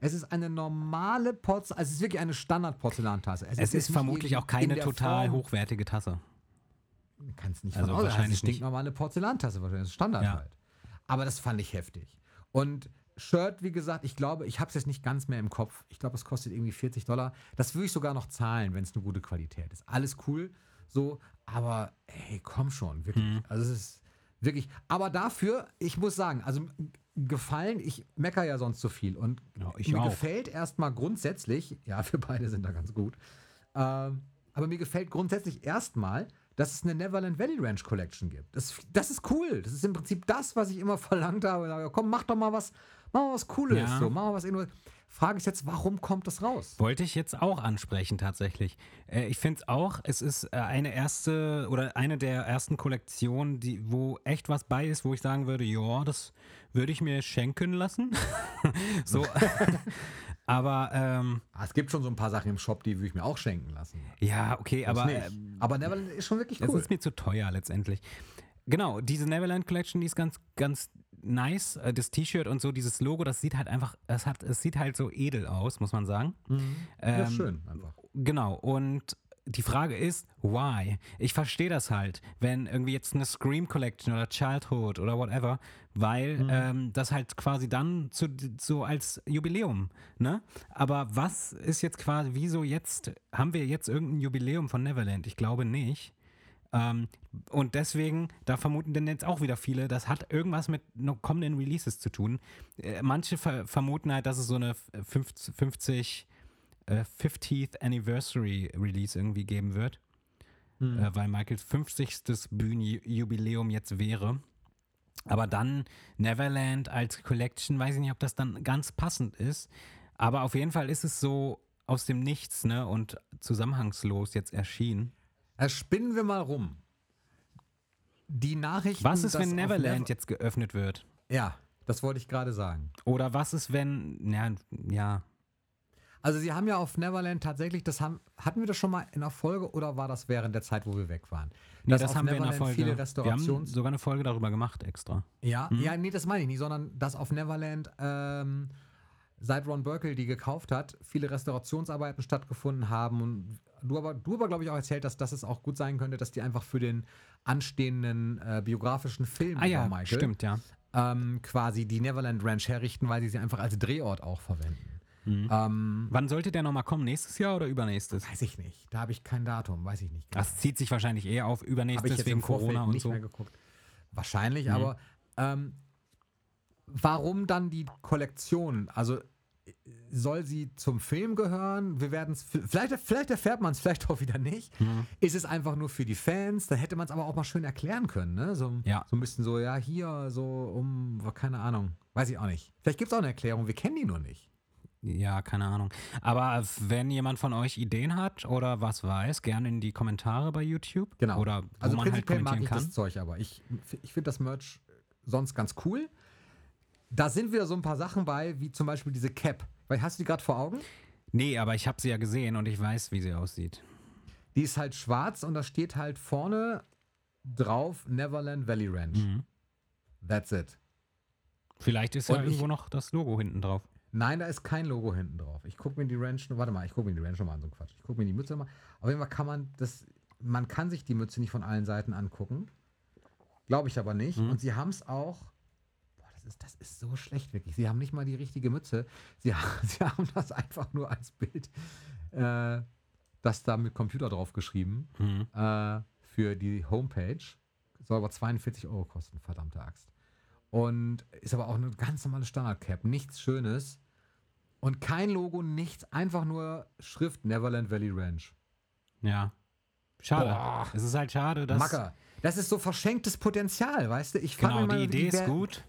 Es ist eine normale Porzellan, also es ist wirklich eine Standard-Porzellantasse. Es jetzt ist nicht vermutlich auch keine total Form- hochwertige Tasse. Kannst nicht Also von wahrscheinlich eine stinknormale Porzellantasse wahrscheinlich. Das ist Standard Ja. halt. Aber das fand ich heftig. Und Shirt, wie gesagt, ich glaube, ich habe es jetzt nicht ganz mehr im Kopf. Ich glaube, es kostet irgendwie 40 Dollar. Das würde ich sogar noch zahlen, wenn es eine gute Qualität ist. Alles cool, so, aber ey, komm schon, wirklich. Mhm. Also es ist wirklich. Aber dafür, ich muss sagen, also gefallen, ich mecker ja sonst so viel. Und Ja, mir auch. gefällt erstmal grundsätzlich, ja, wir beide sind da ganz gut. Ähm, aber mir gefällt grundsätzlich erstmal, dass es eine Neverland Valley Ranch Collection gibt. Das, das ist cool. Das ist im Prinzip das, was ich immer verlangt habe. Ich sage, Komm, mach doch mal was, mach mal was Cooles. Ja. So, mach mal was Inno- Frage ist jetzt, warum kommt das raus? Wollte ich jetzt auch ansprechen, tatsächlich. Äh, ich finde es auch, es ist äh, eine erste oder eine der ersten Kollektionen, die, wo echt was bei ist, wo ich sagen würde, ja, das würde ich mir schenken lassen. so. aber ähm, Ah, es gibt schon so ein paar Sachen im Shop, die würde ich mir auch schenken lassen. ja, okay, Das aber nicht. ähm, aber Neverland ist schon wirklich Es cool. ist mir zu teuer letztendlich. Genau, diese Neverland Collection, die ist ganz, ganz nice. Äh, Das T-Shirt und so, dieses Logo, das sieht halt einfach, es hat, es sieht halt so edel aus, muss man sagen. ja, Ähm, schön einfach. Genau, und die Frage ist, why? Ich verstehe das halt, wenn irgendwie jetzt eine Scream Collection oder Childhood oder whatever, weil Mhm. ähm, das halt quasi dann zu, so als Jubiläum, ne? Aber was ist jetzt quasi, wieso jetzt, haben wir jetzt irgendein Jubiläum von Neverland? Ich glaube nicht. Ähm, und deswegen, da vermuten denn jetzt auch wieder viele, das hat irgendwas mit kommenden Releases zu tun. Äh, manche ver vermuten halt, dass es so eine 50, 50 äh, 50th Anniversary Release irgendwie geben wird, äh, weil Michaels 50. Bühnenjubiläum jetzt wäre. Aber dann Neverland als Collection, weiß ich nicht, ob das dann ganz passend ist. Aber auf jeden Fall ist es so aus dem Nichts ne, und zusammenhangslos jetzt erschienen. Äh, spinnen wir mal rum. Die Nachrichten. Was ist, wenn Neverland Never- jetzt geöffnet wird? Ja, das wollte ich gerade sagen. Oder was ist, wenn, ja, ja, Also sie haben ja auf Neverland tatsächlich, das haben, hatten wir das schon mal in der Folge oder war das während der Zeit, wo wir weg waren? nee, das auf haben wir in der Neverland Folge. Viele Wir haben Restaurations sogar eine Folge darüber gemacht extra. ja, Hm? ja, nee, das meine ich nicht, sondern dass auf Neverland ähm, seit Ron Burkle die gekauft hat, viele Restaurationsarbeiten stattgefunden haben und du aber, du aber glaube ich auch erzählt hast, dass es auch gut sein könnte, dass die einfach für den anstehenden äh, biografischen Film Ah ja, Michael stimmt, ja. ähm, quasi die Neverland Ranch herrichten, weil sie sie einfach als Drehort auch verwenden. Mhm. Ähm, Wann sollte der nochmal kommen? Nächstes Jahr oder übernächstes? weiß ich nicht. Da habe ich kein Datum, weiß ich nicht. genau. Das zieht sich wahrscheinlich eher auf übernächstes wegen Corona und so. Wahrscheinlich, Mhm. aber ähm, warum dann die Kollektion? Also soll sie zum Film gehören? Wir werden es, vielleicht, vielleicht erfährt man es, vielleicht auch wieder nicht. Mhm. Ist es einfach nur für die Fans? Dann hätte man es aber auch mal schön erklären können. Ne? So, Ja. so ein bisschen so, ja, hier, so um, keine Ahnung, weiß ich auch nicht. Vielleicht gibt es auch eine Erklärung, wir kennen die nur nicht. Ja, keine Ahnung. Aber wenn jemand von euch Ideen hat oder was weiß, gerne in die Kommentare bei YouTube. Genau. Oder wo also man halt prinzipiell mag kommentieren ich kann. das Zeug, aber ich, ich finde das Merch sonst ganz cool. Da sind wieder so ein paar Sachen bei, wie zum Beispiel diese Cap. Weil hast du die gerade vor Augen? Nee, aber ich habe sie ja gesehen und ich weiß, wie sie aussieht. Die ist halt schwarz und da steht halt vorne drauf Neverland Valley Ranch. Mhm. That's it. Vielleicht ist ja Und ich- irgendwo noch das Logo hinten drauf. Nein, da ist kein Logo hinten drauf. Ich gucke mir die Ranch, warte mal, ich gucke mir die Ranch nochmal an, so ein Quatsch. Ich gucke mir die Mütze mal. Auf jeden Fall kann man das, man kann sich die Mütze nicht von allen Seiten angucken. Glaube ich aber nicht. Mhm. Und sie haben es auch, boah, das ist, das ist so schlecht wirklich. Sie haben nicht mal die richtige Mütze. Sie, sie haben das einfach nur als Bild, äh, das da mit Computer drauf geschrieben Mhm. äh, für die Homepage. Soll aber 42 Euro kosten, verdammte Axt. Und ist aber auch eine ganz normale Standard-Cap. Nichts Schönes. Und kein Logo, nichts. Einfach nur Schrift Neverland Valley Ranch. Ja. Schade. Boah. Es ist halt schade, dass. Macker. Das ist so verschenktes Potenzial, weißt du? Ich Genau, die Idee ist wer- gut.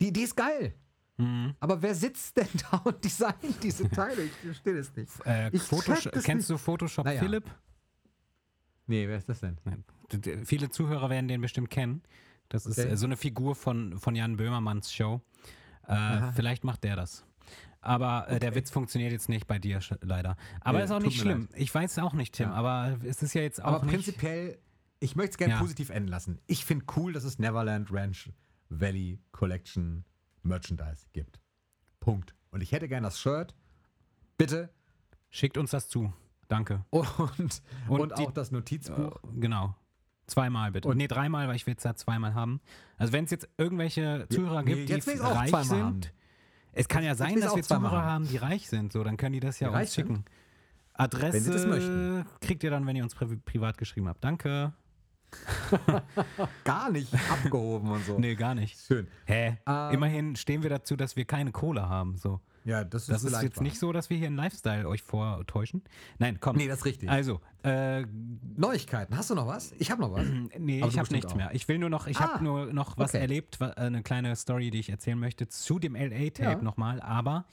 Die Idee ist geil. Mhm. Aber wer sitzt denn da und designt diese Teile? Ich verstehe das nicht. Äh, Ich Photoshop, das kennst du Photoshop Naja. Philipp? Nee, wer ist das denn? Nein. Viele Zuhörer werden den bestimmt kennen. Das ist Okay. äh, so eine Figur von, von Jan Böhmermanns Show. Äh, vielleicht macht der das. Aber äh, der Witz funktioniert jetzt nicht bei dir leider. Aber Nee, ist auch nicht schlimm. Ich weiß es auch nicht, Tim. Ja. Aber es ist ja jetzt auch Aber nicht. prinzipiell, ich möchte es gerne Ja. positiv enden lassen. Ich finde cool, dass es Neverland Ranch Valley Collection Merchandise gibt. Punkt. Und ich hätte gerne das Shirt. Bitte. Schickt uns das zu. Danke. Und, Und und, die- auch das Notizbuch. Äh, genau. Zweimal bitte. Und- nee, dreimal, weil ich will es da zweimal haben. Also wenn es jetzt irgendwelche Zuhörer nee, gibt, die reich sind. haben. Es kann ja sein, dass wir Zuhörer haben. die reich sind. So, dann können die das ja Die uns sind? schicken. Adresse Wenn sie das möchten. kriegt ihr dann, wenn ihr uns pri privat geschrieben habt. Danke. Gar nicht abgehoben und so. Nee, gar nicht. Schön. Hä? Ähm, Immerhin stehen wir dazu, dass wir keine Kohle haben. So. Ja, das ist, Das ist jetzt wahr. nicht so, dass wir hier einen Lifestyle euch vortäuschen. Nein, komm. Nee, das ist richtig. Also, äh, Neuigkeiten. Hast du noch was? Ich habe noch was. Nee, Aber ich habe nichts auch. mehr. Ich will nur noch, ich Ah, habe nur noch was okay. erlebt, eine kleine Story, die ich erzählen möchte zu dem LA-Tape Ja. nochmal, aber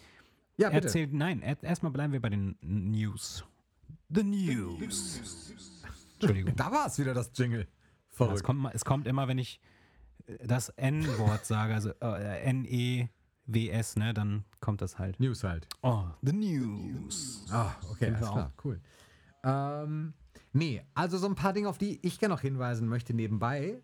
Ja, bitte. erzählt, nein, er, erstmal bleiben wir bei den News. The News. Entschuldigung. Da war es wieder, das Jingle. Es Verrückt. kommt, ma- es kommt immer, wenn ich äh, das N-Wort sage, also äh, N-E-W-S, ne, dann kommt das halt. News halt. Oh, The News. Ah, okay, alles klar, cool. Ähm, nee, also so ein paar Dinge, auf die ich gerne noch hinweisen möchte nebenbei,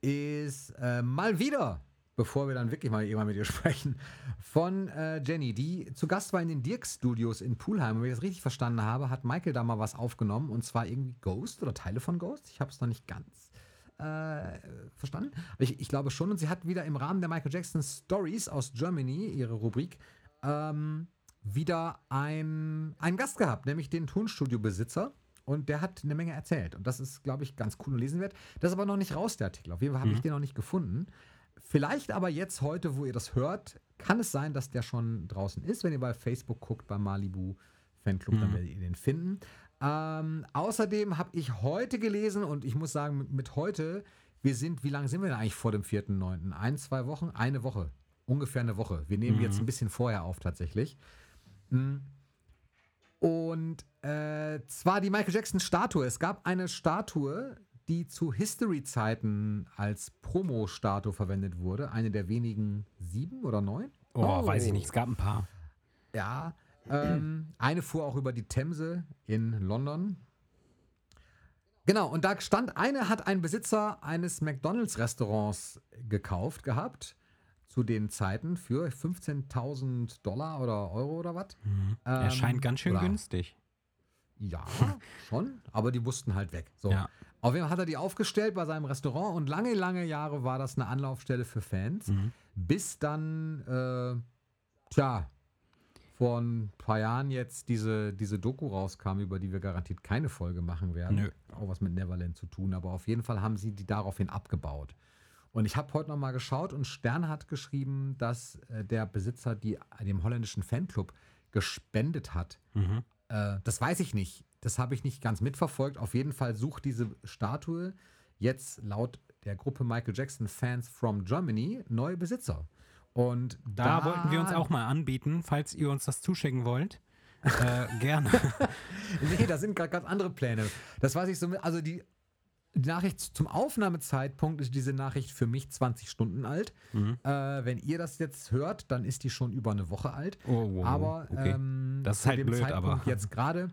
ist äh, mal wieder, bevor wir dann wirklich mal irgendwann mit ihr sprechen, von äh, Jenny, die zu Gast war in den Dirk Studios in Pulheim. Und wenn ich das richtig verstanden habe, hat Michael da mal was aufgenommen und zwar irgendwie Ghost oder Teile von Ghost. Ich habe es noch nicht ganz äh, verstanden. Aber ich, ich glaube schon. Und sie hat wieder im Rahmen der Michael Jackson Stories aus Germany, ihre Rubrik, ähm, wieder ein, einen Gast gehabt, nämlich den Tonstudio-Besitzer. Und der hat eine Menge erzählt. Und das ist, glaube ich, ganz cool und lesenswert. Das ist aber noch nicht raus, der Artikel. Auf jeden Fall habe ich den noch nicht gefunden. Vielleicht aber jetzt, heute, wo ihr das hört, kann es sein, dass der schon draußen ist. Wenn ihr bei Facebook guckt, bei Malibu Fanclub, dann werdet ihr den finden. Ähm, außerdem habe ich heute gelesen und ich muss sagen, mit, mit heute, wir sind, wie lange sind wir denn eigentlich vor dem 4.9.? Ein, zwei Wochen? Eine Woche. Ungefähr eine Woche. Wir nehmen jetzt ein bisschen vorher auf tatsächlich. Mm. Und äh, zwar die Michael Jackson Statue. Es gab eine Statue, die zu History-Zeiten als Promo-Statue verwendet wurde. Eine der wenigen sieben oder neun. Oh, weiß ich nicht, es gab ein paar. Ja. Ähm, eine fuhr auch über die Themse in London. Genau, und da stand, eine hat ein Besitzer eines McDonalds-Restaurants gekauft gehabt, zu den Zeiten für 15.000 Dollar oder Euro oder was. er Ähm, scheint ganz schön oder- günstig. Ja, schon, aber die mussten halt weg. So. Ja. Auf jeden Fall hat er die aufgestellt bei seinem Restaurant und lange, lange Jahre war das eine Anlaufstelle für Fans, Mhm. bis dann, äh, tja, vor ein paar Jahren jetzt diese, diese Doku rauskam, über die wir garantiert keine Folge machen werden. Nö. Auch was mit Neverland zu tun, aber auf jeden Fall haben sie die daraufhin abgebaut. Und ich habe heute nochmal geschaut und Stern hat geschrieben, dass äh, der Besitzer die dem holländischen Fanclub gespendet hat. Mhm. Äh, das weiß ich nicht. Das habe ich nicht ganz mitverfolgt. Auf jeden Fall sucht diese Statue jetzt laut der Gruppe Michael Jackson Fans from Germany neue Besitzer. Und Da, wollten wir uns auch mal anbieten, falls ihr uns das zuschicken wollt. äh, gerne. Nee, da sind gerade ganz andere Pläne. Das weiß ich so. Also die, die Nachricht zum Aufnahmezeitpunkt ist diese Nachricht für mich 20 Stunden alt. Äh, wenn ihr das jetzt hört, dann ist die schon über eine Woche alt. Oh, wow, aber okay. ähm, Das ist halt dem blöd, Zeitpunkt aber- jetzt gerade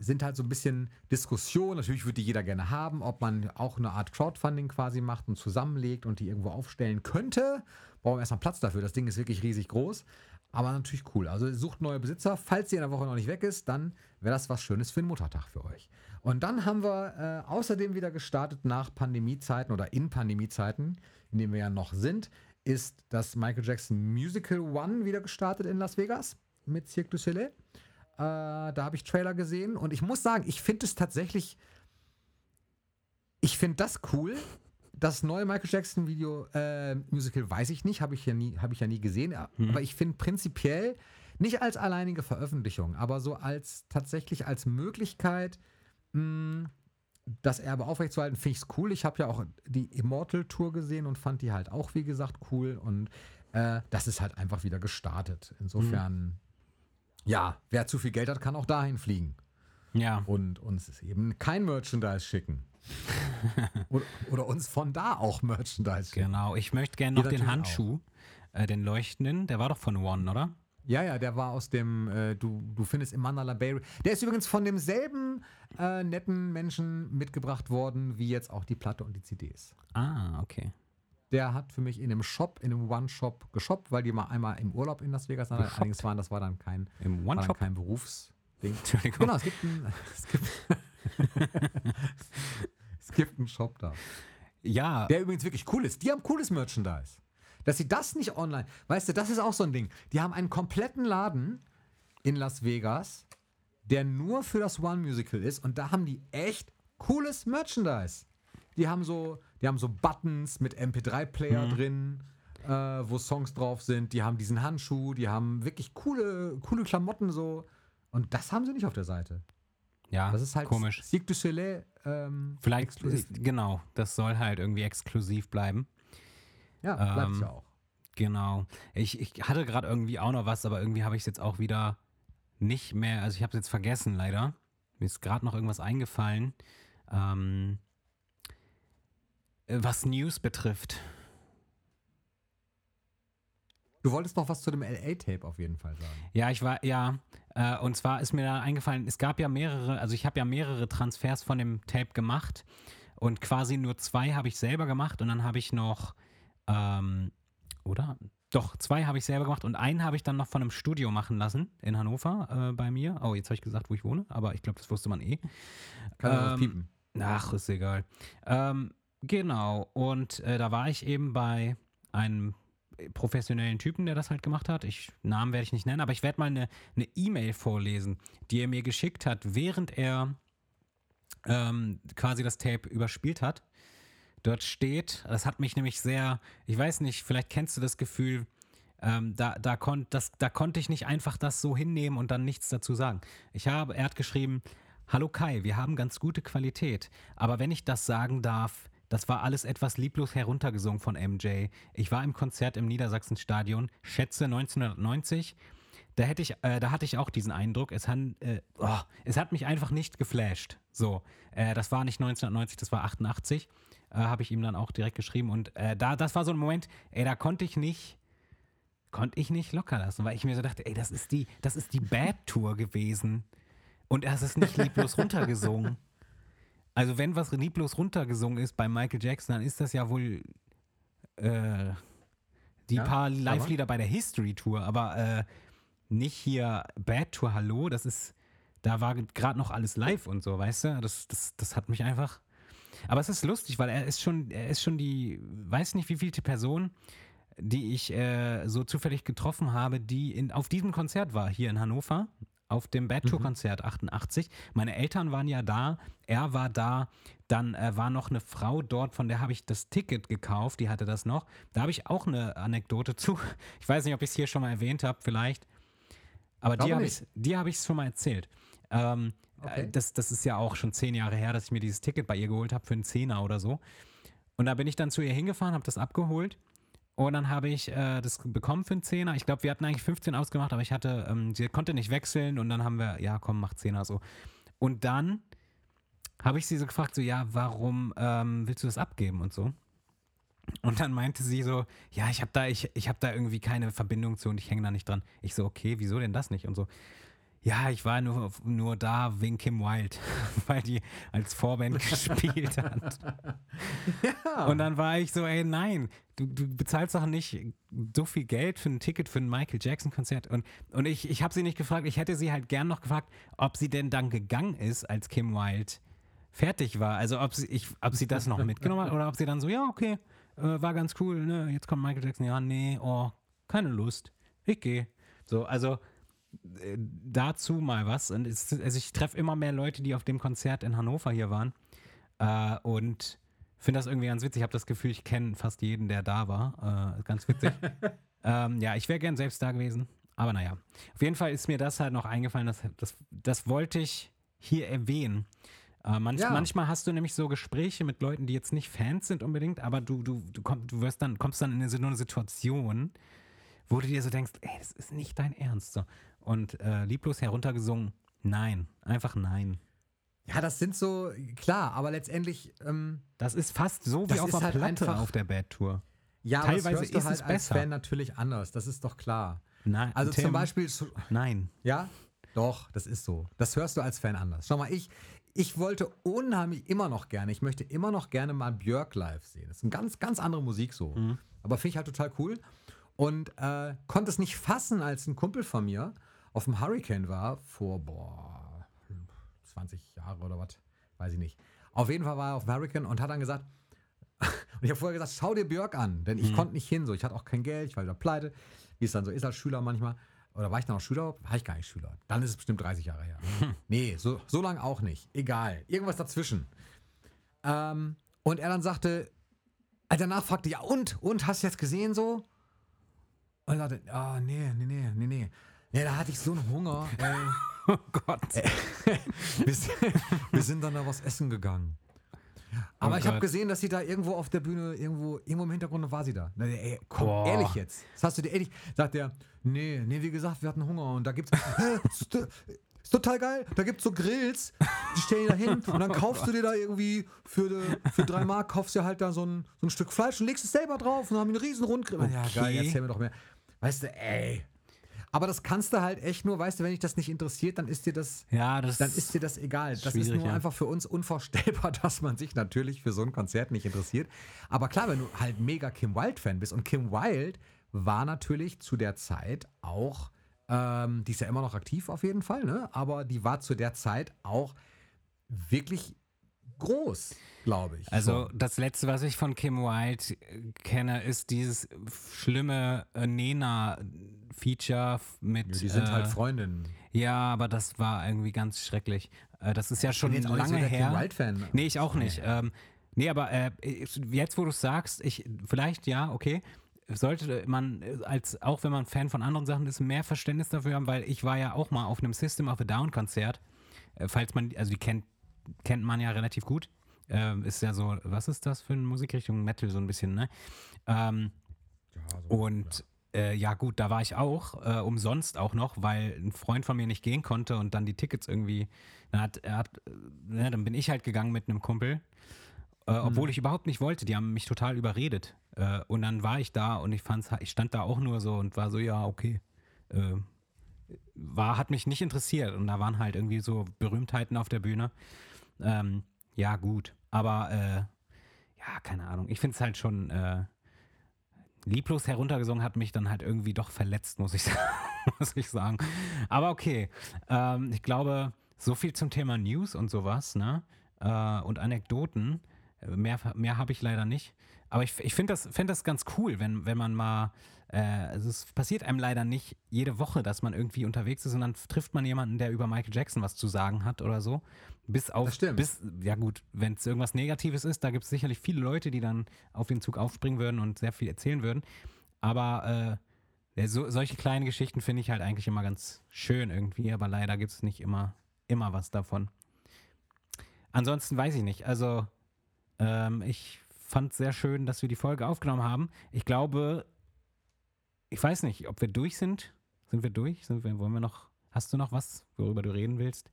sind halt so ein bisschen Diskussionen. Natürlich würde die jeder gerne haben, ob man auch eine Art Crowdfunding quasi macht und zusammenlegt und die irgendwo aufstellen könnte. Brauchen wir erstmal Platz dafür. Das Ding ist wirklich riesig groß. Aber natürlich cool. Also sucht neue Besitzer. Falls sie in der Woche noch nicht weg ist, dann wäre das was Schönes für den Muttertag für euch. Und dann haben wir äh, außerdem wieder gestartet nach Pandemiezeiten oder in Pandemiezeiten, in denen wir ja noch sind, ist das Michael Jackson Musical One wieder gestartet in Las Vegas mit Cirque du Soleil. Äh, da habe ich Trailer gesehen und ich muss sagen, ich finde es tatsächlich, ich finde das cool. Das neue Michael Jackson Video äh, Musical weiß ich nicht, habe ich ja nie, habe ich ja nie gesehen. Aber ich finde prinzipiell nicht als alleinige Veröffentlichung, aber so als tatsächlich als Möglichkeit mh, das Erbe aufrechtzuerhalten, finde ich es cool. Ich habe ja auch die Immortal Tour gesehen und fand die halt auch, wie gesagt, cool. Und äh, das ist halt einfach wieder gestartet. Insofern, ja, wer zu viel Geld hat, kann auch dahin fliegen Ja. und uns eben kein Merchandise schicken. oder, oder uns von da auch Merchandise schicken. Genau. Ich möchte gerne noch den Handschuh, äh, den leuchtenden, der war doch von One, oder? Ja, ja, der war aus dem, äh, du, du findest im Mandala Bay. Der ist übrigens von demselben äh, netten Menschen mitgebracht worden, wie jetzt auch die Platte und die CDs. Ah, okay. Der hat für mich in einem Shop, in einem One-Shop geshoppt, weil die mal einmal im Urlaub in Las Vegas waren. Allerdings waren, das war dann kein, Im war dann One-Shop? kein Berufsding. Entschuldigung. Genau, es gibt einen, es gibt, es gibt einen Shop da. Ja, Der übrigens wirklich cool ist. Die haben cooles Merchandise. Dass sie das nicht online, weißt du, das ist auch so ein Ding. Die haben einen kompletten Laden in Las Vegas, der nur für das One Musical ist und da haben die echt cooles Merchandise. Die haben so, die haben so Buttons mit MP3-Player drin, äh, wo Songs drauf sind. Die haben diesen Handschuh, die haben wirklich coole, coole Klamotten so. Und das haben sie nicht auf der Seite. ja, Das ist halt komisch. Cirque du Soleil ähm, Vielleicht, exklusiv. ist, genau, das soll halt irgendwie exklusiv bleiben. Ja, bleibt ähm, ja auch. Genau. Ich, ich hatte gerade irgendwie auch noch was, aber irgendwie habe ich es jetzt auch wieder nicht mehr. Also ich habe es jetzt vergessen, leider. Mir ist gerade noch irgendwas eingefallen. Ähm, äh, was News betrifft. Du wolltest noch was zu dem LA-Tape auf jeden Fall sagen. Ja, ich war, ja, äh, und zwar ist mir da eingefallen, es gab ja mehrere, also ich habe ja mehrere Transfers von dem Tape gemacht und quasi nur zwei habe ich selber gemacht und dann habe ich noch, ähm, oder? Doch, zwei habe ich selber gemacht und einen habe ich dann noch von einem Studio machen lassen in Hannover äh, bei mir. Oh, jetzt habe ich gesagt, wo ich wohne, aber ich glaube, das wusste man eh. Kann Ähm, piepen. Ach, ist egal. Ähm, genau, und äh, da war ich eben bei einem professionellen Typen, der das halt gemacht hat. Ich, Namen werde ich nicht nennen, aber ich werde mal eine E-Mail vorlesen, die er mir geschickt hat, während er ähm, quasi das Tape überspielt hat. Dort steht, das hat mich nämlich sehr, ich weiß nicht, vielleicht kennst du das Gefühl, ähm, da, da, kon, das, da konnte ich nicht einfach das so hinnehmen und dann nichts dazu sagen. Ich habe, er hat geschrieben, Hallo Kai, wir haben ganz gute Qualität, aber wenn ich das sagen darf, das war alles etwas lieblos heruntergesungen von MJ. Ich war im Konzert im Niedersachsenstadion, schätze 1990. Da hätte ich, äh, da hatte ich auch diesen Eindruck. Es, han, äh, oh, es hat mich einfach nicht geflasht. So, äh, das war nicht 1990, das war 88. Äh, Habe ich ihm dann auch direkt geschrieben und äh, da, das war so ein Moment, ey, da konnte ich nicht, konnte ich nicht locker lassen, weil ich mir so dachte, ey, das ist die, das ist die Bad Tour gewesen und es ist nicht lieblos runtergesungen. Also wenn was lieblos runtergesungen ist bei Michael Jackson, dann ist das ja wohl äh, die Ja, paar Live-Lieder bei der History Tour, aber äh, nicht hier Bad Tour, hallo, das ist, da war gerade noch alles live und so, weißt du? Das, das, das hat mich einfach. Aber es ist lustig, weil er ist schon, er ist schon die, weiß nicht wie vielte Person, die ich äh, so zufällig getroffen habe, die in, auf diesem Konzert war, hier in Hannover, auf dem Bad Tour Konzert 88. Meine Eltern waren ja da, er war da, dann äh, war noch eine Frau dort, von der habe ich das Ticket gekauft, die hatte das noch. Da habe ich auch eine Anekdote zu. Ich weiß nicht, ob ich es hier schon mal erwähnt habe, vielleicht. Aber die Glaube habe nicht. ich, die habe ich schon mal erzählt. Ähm, Okay. äh, das, das ist ja auch schon zehn Jahre her, dass ich mir dieses Ticket bei ihr geholt habe für einen Zehner oder so. Und da bin ich dann zu ihr hingefahren, habe das abgeholt und dann habe ich äh, das bekommen für einen Zehner. Ich glaube, wir hatten eigentlich 15 ausgemacht, aber ich hatte, ähm, sie konnte nicht wechseln und dann haben wir, ja komm, mach Zehner so. Und dann habe ich sie so gefragt, so, ja, warum ähm, willst du das abgeben und so? Und dann meinte sie so, ja, ich habe da, ich, ich habe da irgendwie keine Verbindung zu und ich hänge da nicht dran. Ich so, okay, wieso denn das nicht? Und so, Ja, ich war nur, nur da wegen Kim Wilde, weil die als Vorband gespielt hat. Ja. Und dann war ich so, ey, nein, du, du bezahlst doch nicht so viel Geld für ein Ticket für ein Michael Jackson-Konzert. Und, und ich, ich habe sie nicht gefragt, ich hätte sie halt gern noch gefragt, ob sie denn dann gegangen ist, als Kim Wilde fertig war. Also ob sie, ich, ob sie das noch mitgenommen hat oder ob sie dann so, ja, okay, äh, war ganz cool, ne? Jetzt kommt Michael Jackson, ja, nee, oh, keine Lust. Ich gehe. So, also dazu mal was. Und es, also ich treffe immer mehr Leute, die auf dem Konzert in Hannover hier waren. Äh, und finde das irgendwie ganz witzig. Ich habe das Gefühl, ich kenne fast jeden, der da war. Äh, ganz witzig. ähm, ja, ich wäre gern selbst da gewesen. Aber naja. Auf jeden Fall ist mir das halt noch eingefallen. Das, das, das wollte ich hier erwähnen. Äh, manch, Ja. Manchmal hast du nämlich so Gespräche mit Leuten, die jetzt nicht Fans sind unbedingt, aber du, du, du, komm, du wirst dann, kommst dann in eine, so eine Situation, wo du dir so denkst, ey, das ist nicht dein Ernst. So. Und äh, lieblos heruntergesungen, nein, einfach nein. ja, das sind so, klar, aber letztendlich, ähm, Das ist fast so wie auf der halt Platte einfach- auf der Bad Tour. ja, Teilweise ist halt es als besser. Fan natürlich anders, das ist doch klar. Nein, Also Tim, zum Beispiel, Nein. ja, doch, das ist so. Das hörst du als Fan anders. Schau mal, ich, ich wollte unheimlich immer noch gerne, ich möchte immer noch gerne mal Björk live sehen. Das ist eine ganz, ganz andere Musik so. Mhm. Aber finde ich halt total cool. Und äh, konnte es nicht fassen, als ein Kumpel von mir auf dem Hurricane war, vor, boah, 20 Jahre oder was, weiß ich nicht. Auf jeden Fall war er auf dem Hurricane und hat dann gesagt, und ich habe vorher gesagt, schau dir Björk an, denn ich konnte nicht hin, so ich hatte auch kein Geld, ich war wieder pleite, wie es dann so ist als Schüler manchmal. Oder war ich dann noch Schüler? War ich gar nicht Schüler. Dann ist es bestimmt 30 Jahre her. nee, so, so lange auch nicht. Egal. Irgendwas dazwischen. Ähm, und er dann sagte, äh, danach fragte, ja und? Und, hast du jetzt gesehen so? Und er sagte, ah, nee, nee, nee, nee, nee. Nee, da hatte ich so einen Hunger. Ey. Oh Gott. Wir, sind- wir sind dann da was essen gegangen. Aber Oh ich habe gesehen, dass sie da irgendwo auf der Bühne, irgendwo, irgendwo im Hintergrund war sie da. Na, ey, komm, Boah. ehrlich jetzt. Das hast du dir ehrlich. Sagt er, nee, nee, wie gesagt, wir hatten Hunger und da gibt's. Hä, ist, to- ist total geil. Da gibt's so Grills, die stellen da hin und dann kaufst du dir da irgendwie für, für drei Mark, kaufst dir halt da so ein, so ein Stück Fleisch und legst es selber drauf und haben wir einen riesen Rundgrill. Ja, Okay. geil, erzähl mir doch mehr. Weißt du, ey. Aber das kannst du halt echt nur, weißt du, wenn dich das nicht interessiert, dann ist dir das Ja, das dann ist dir das egal. Das ist nur ja. einfach für uns unvorstellbar, dass man sich natürlich für so ein Konzert nicht interessiert. Aber klar, wenn du halt mega Kim Wilde-Fan bist und Kim Wilde war natürlich zu der Zeit auch, ähm, die ist ja immer noch aktiv auf jeden Fall, ne? aber die war zu der Zeit auch wirklich groß, glaube ich. Also das letzte, was ich von Kim Wilde kenne, ist dieses schlimme äh, Nena-Feature f- mit. Ja, die sind äh, halt Freundinnen. Ja, aber das war irgendwie ganz schrecklich. Äh, das ist ja schon bin jetzt auch nicht so lange her. Kim Wilde-Fan. Nee, ich auch nicht. Ähm, nee, aber äh, jetzt, wo du es sagst, ich, vielleicht ja, okay. Sollte man, äh, als auch wenn man Fan von anderen Sachen ist, mehr Verständnis dafür haben, weil ich war ja auch mal auf einem System of a Down Konzert. Äh, falls man, also die kennt, kennt man ja relativ gut. Ähm, ist ja so, was ist das für eine Musikrichtung? Metal so ein bisschen, ne? Ähm, und äh, ja gut, da war ich auch, äh, umsonst auch noch, weil ein Freund von mir nicht gehen konnte und dann die Tickets irgendwie, dann, hat, er hat, äh, ne, dann bin ich halt gegangen mit einem Kumpel, äh, obwohl ich überhaupt nicht wollte, die haben mich total überredet. Äh, und dann war ich da und ich fand's, ich stand da auch nur so und war so, ja, okay. Äh, war, hat mich nicht interessiert und da waren halt irgendwie so Berühmtheiten auf der Bühne. Ähm, ja, gut. Aber ja, keine Ahnung. Ich finde es halt schon lieblos heruntergesungen hat mich dann halt irgendwie doch verletzt, muss ich, muss ich sagen. Aber okay. Ähm, ich glaube, so viel zum Thema News und sowas, ne? Äh, und Anekdoten. Mehr, mehr habe ich leider nicht. Aber ich, ich finde das, find das ganz cool, wenn, wenn man mal, äh, also es passiert einem leider nicht jede Woche, dass man irgendwie unterwegs ist und dann trifft man jemanden, der über Michael Jackson was zu sagen hat oder so. Bis auf, Das stimmt. bis, ja gut, wenn es irgendwas Negatives ist, da gibt es sicherlich viele Leute, die dann auf den Zug aufspringen würden und sehr viel erzählen würden. Aber äh, so, solche kleinen Geschichten finde ich halt eigentlich immer ganz schön irgendwie, aber leider gibt es nicht immer, immer was davon. Ansonsten weiß ich nicht. Also, ähm, ich fand sehr schön, dass wir die Folge aufgenommen haben. Ich glaube, ich weiß nicht, ob wir durch sind. Sind wir durch? Sind wir, wollen wir noch, hast du noch was, worüber du reden willst?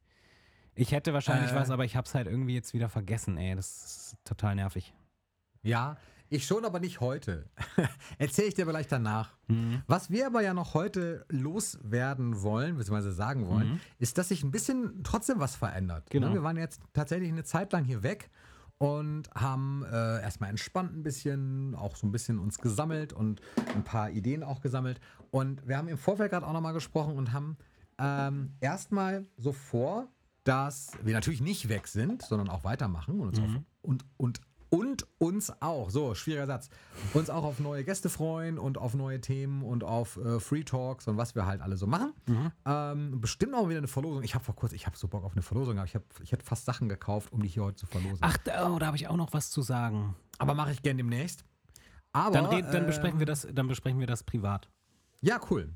Ich hätte wahrscheinlich Äh. was, aber ich habe es halt irgendwie jetzt wieder vergessen, ey. Das ist total nervig. Ja, Ich schon, aber nicht heute. Erzähle ich dir vielleicht danach. Was wir aber ja noch heute loswerden wollen, beziehungsweise sagen wollen, ist, dass sich ein bisschen trotzdem was verändert. Genau. Ne, Wir waren jetzt tatsächlich eine Zeit lang hier weg und haben äh, erstmal entspannt ein bisschen, auch so ein bisschen uns gesammelt und ein paar Ideen auch gesammelt. Und wir haben im Vorfeld gerade auch nochmal gesprochen und haben ähm, erstmal so vor, dass wir natürlich nicht weg sind, sondern auch weitermachen und uns, auf, und, und, und uns auch, so, schwieriger Satz, uns auch auf neue Gäste freuen und auf neue Themen und auf äh, Free Talks und was wir halt alle so machen. Ähm, bestimmt auch wieder eine Verlosung. Ich habe vor kurzem, ich habe so Bock auf eine Verlosung, aber ich, hab, ich hätte fast Sachen gekauft, um die hier heute zu verlosen. Ach, da, oh, da habe ich auch noch was zu sagen. Aber mache ich gern demnächst. Aber, Dann, red, dann, äh, besprechen wir das, dann besprechen wir das privat. Ja, cool.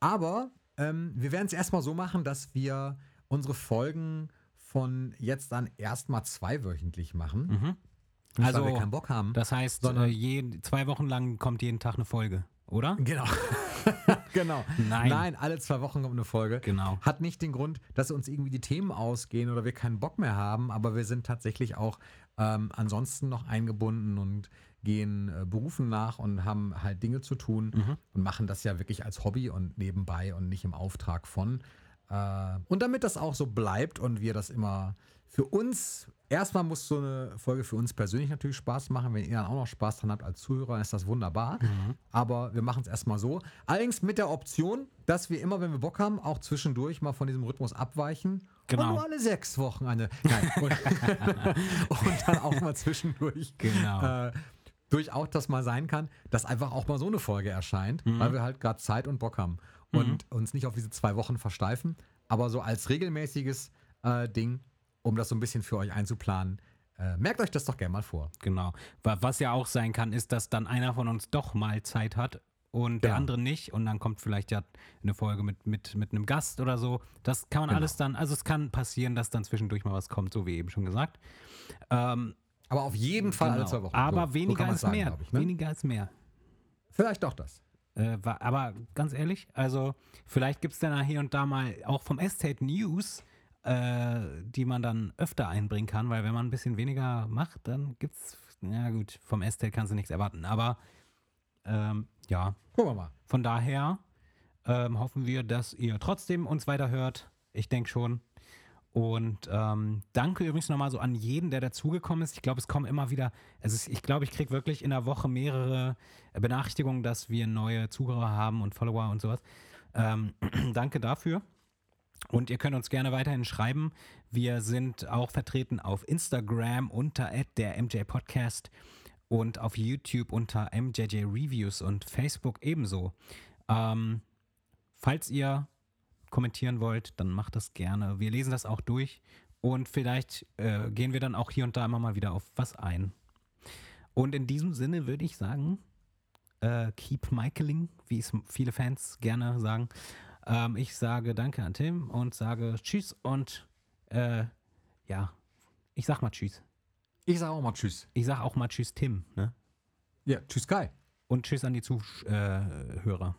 Aber ähm, wir werden es erstmal so machen, dass wir unsere Folgen von jetzt an erstmal zweiwöchentlich machen. Nicht, Also, weil wir keinen Bock haben. Das heißt, Sondern- äh, je, zwei Wochen lang kommt jeden Tag eine Folge, oder? Genau. genau. Nein. Nein, alle zwei Wochen kommt eine Folge. Genau. Hat nicht den Grund, dass uns irgendwie die Themen ausgehen oder wir keinen Bock mehr haben, aber wir sind tatsächlich auch ähm, ansonsten noch eingebunden und gehen äh, Berufen nach und haben halt Dinge zu tun Mhm. und machen das ja wirklich als Hobby und nebenbei und nicht im Auftrag von. Äh, und damit das auch so bleibt und wir das immer für uns, erstmal muss so eine Folge für uns persönlich natürlich Spaß machen. Wenn ihr dann auch noch Spaß dran habt als Zuhörer, dann ist das wunderbar. Mhm. Aber wir machen es erstmal so. Allerdings mit der Option, dass wir immer, wenn wir Bock haben, auch zwischendurch mal von diesem Rhythmus abweichen. Genau. Und nur alle sechs Wochen eine. Nein. Und, und dann auch mal zwischendurch. Genau. Äh, durchaus das mal sein kann, dass einfach auch mal so eine Folge erscheint, Mhm. weil wir halt gerade Zeit und Bock haben und uns nicht auf diese zwei Wochen versteifen, aber so als regelmäßiges äh, Ding, um das so ein bisschen für euch einzuplanen. Äh, merkt euch das doch gerne mal vor. Genau. Wa- Was ja auch sein kann, ist, dass dann einer von uns doch mal Zeit hat und der andere nicht. Und dann kommt vielleicht ja eine Folge mit, mit, mit einem Gast oder so. Das kann man Genau. alles dann, also es kann passieren, dass dann zwischendurch mal was kommt, so wie eben schon gesagt. Ähm, Aber auf jeden Fall alle genau. zwei Wochen. Aber So- so weniger man's ist sagen, mehr. Ich, ne? Weniger ist mehr. Vielleicht doch das. Äh, aber ganz ehrlich, also vielleicht gibt es dann hier und da mal auch vom Estate News, äh, die man dann öfter einbringen kann, weil wenn man ein bisschen weniger macht, dann gibt's, ja gut, vom Estate kannst du nichts erwarten. Aber ähm, ja, Gucken wir mal. von daher ähm, hoffen wir, dass ihr trotzdem uns weiterhört. Ich denke schon. Und ähm, danke übrigens nochmal so an jeden, der dazugekommen ist. Ich glaube, es kommen immer wieder, es ist, ich glaube, ich kriege wirklich in der Woche mehrere Benachrichtigungen, dass wir neue Zuhörer haben und Follower und sowas. Ähm, danke dafür. Und ihr könnt uns gerne weiterhin schreiben. Wir sind auch vertreten auf Instagram unter der MJ Podcast und auf YouTube unter MJJ Reviews und Facebook ebenso. Ähm, falls ihr kommentieren wollt, dann macht das gerne. Wir lesen das auch durch und vielleicht äh, gehen wir dann auch hier und da immer mal wieder auf was ein. Und in diesem Sinne würde ich sagen, äh, keep Michaeling, wie es viele Fans gerne sagen. Ähm, ich sage Danke an Tim und sage Tschüss und äh, ja, ich sag mal Tschüss. Ich sage auch mal Tschüss. Ich sag auch mal Tschüss Tim, ne? Ja, Tschüss Kai. Und Tschüss an die Zuhörer.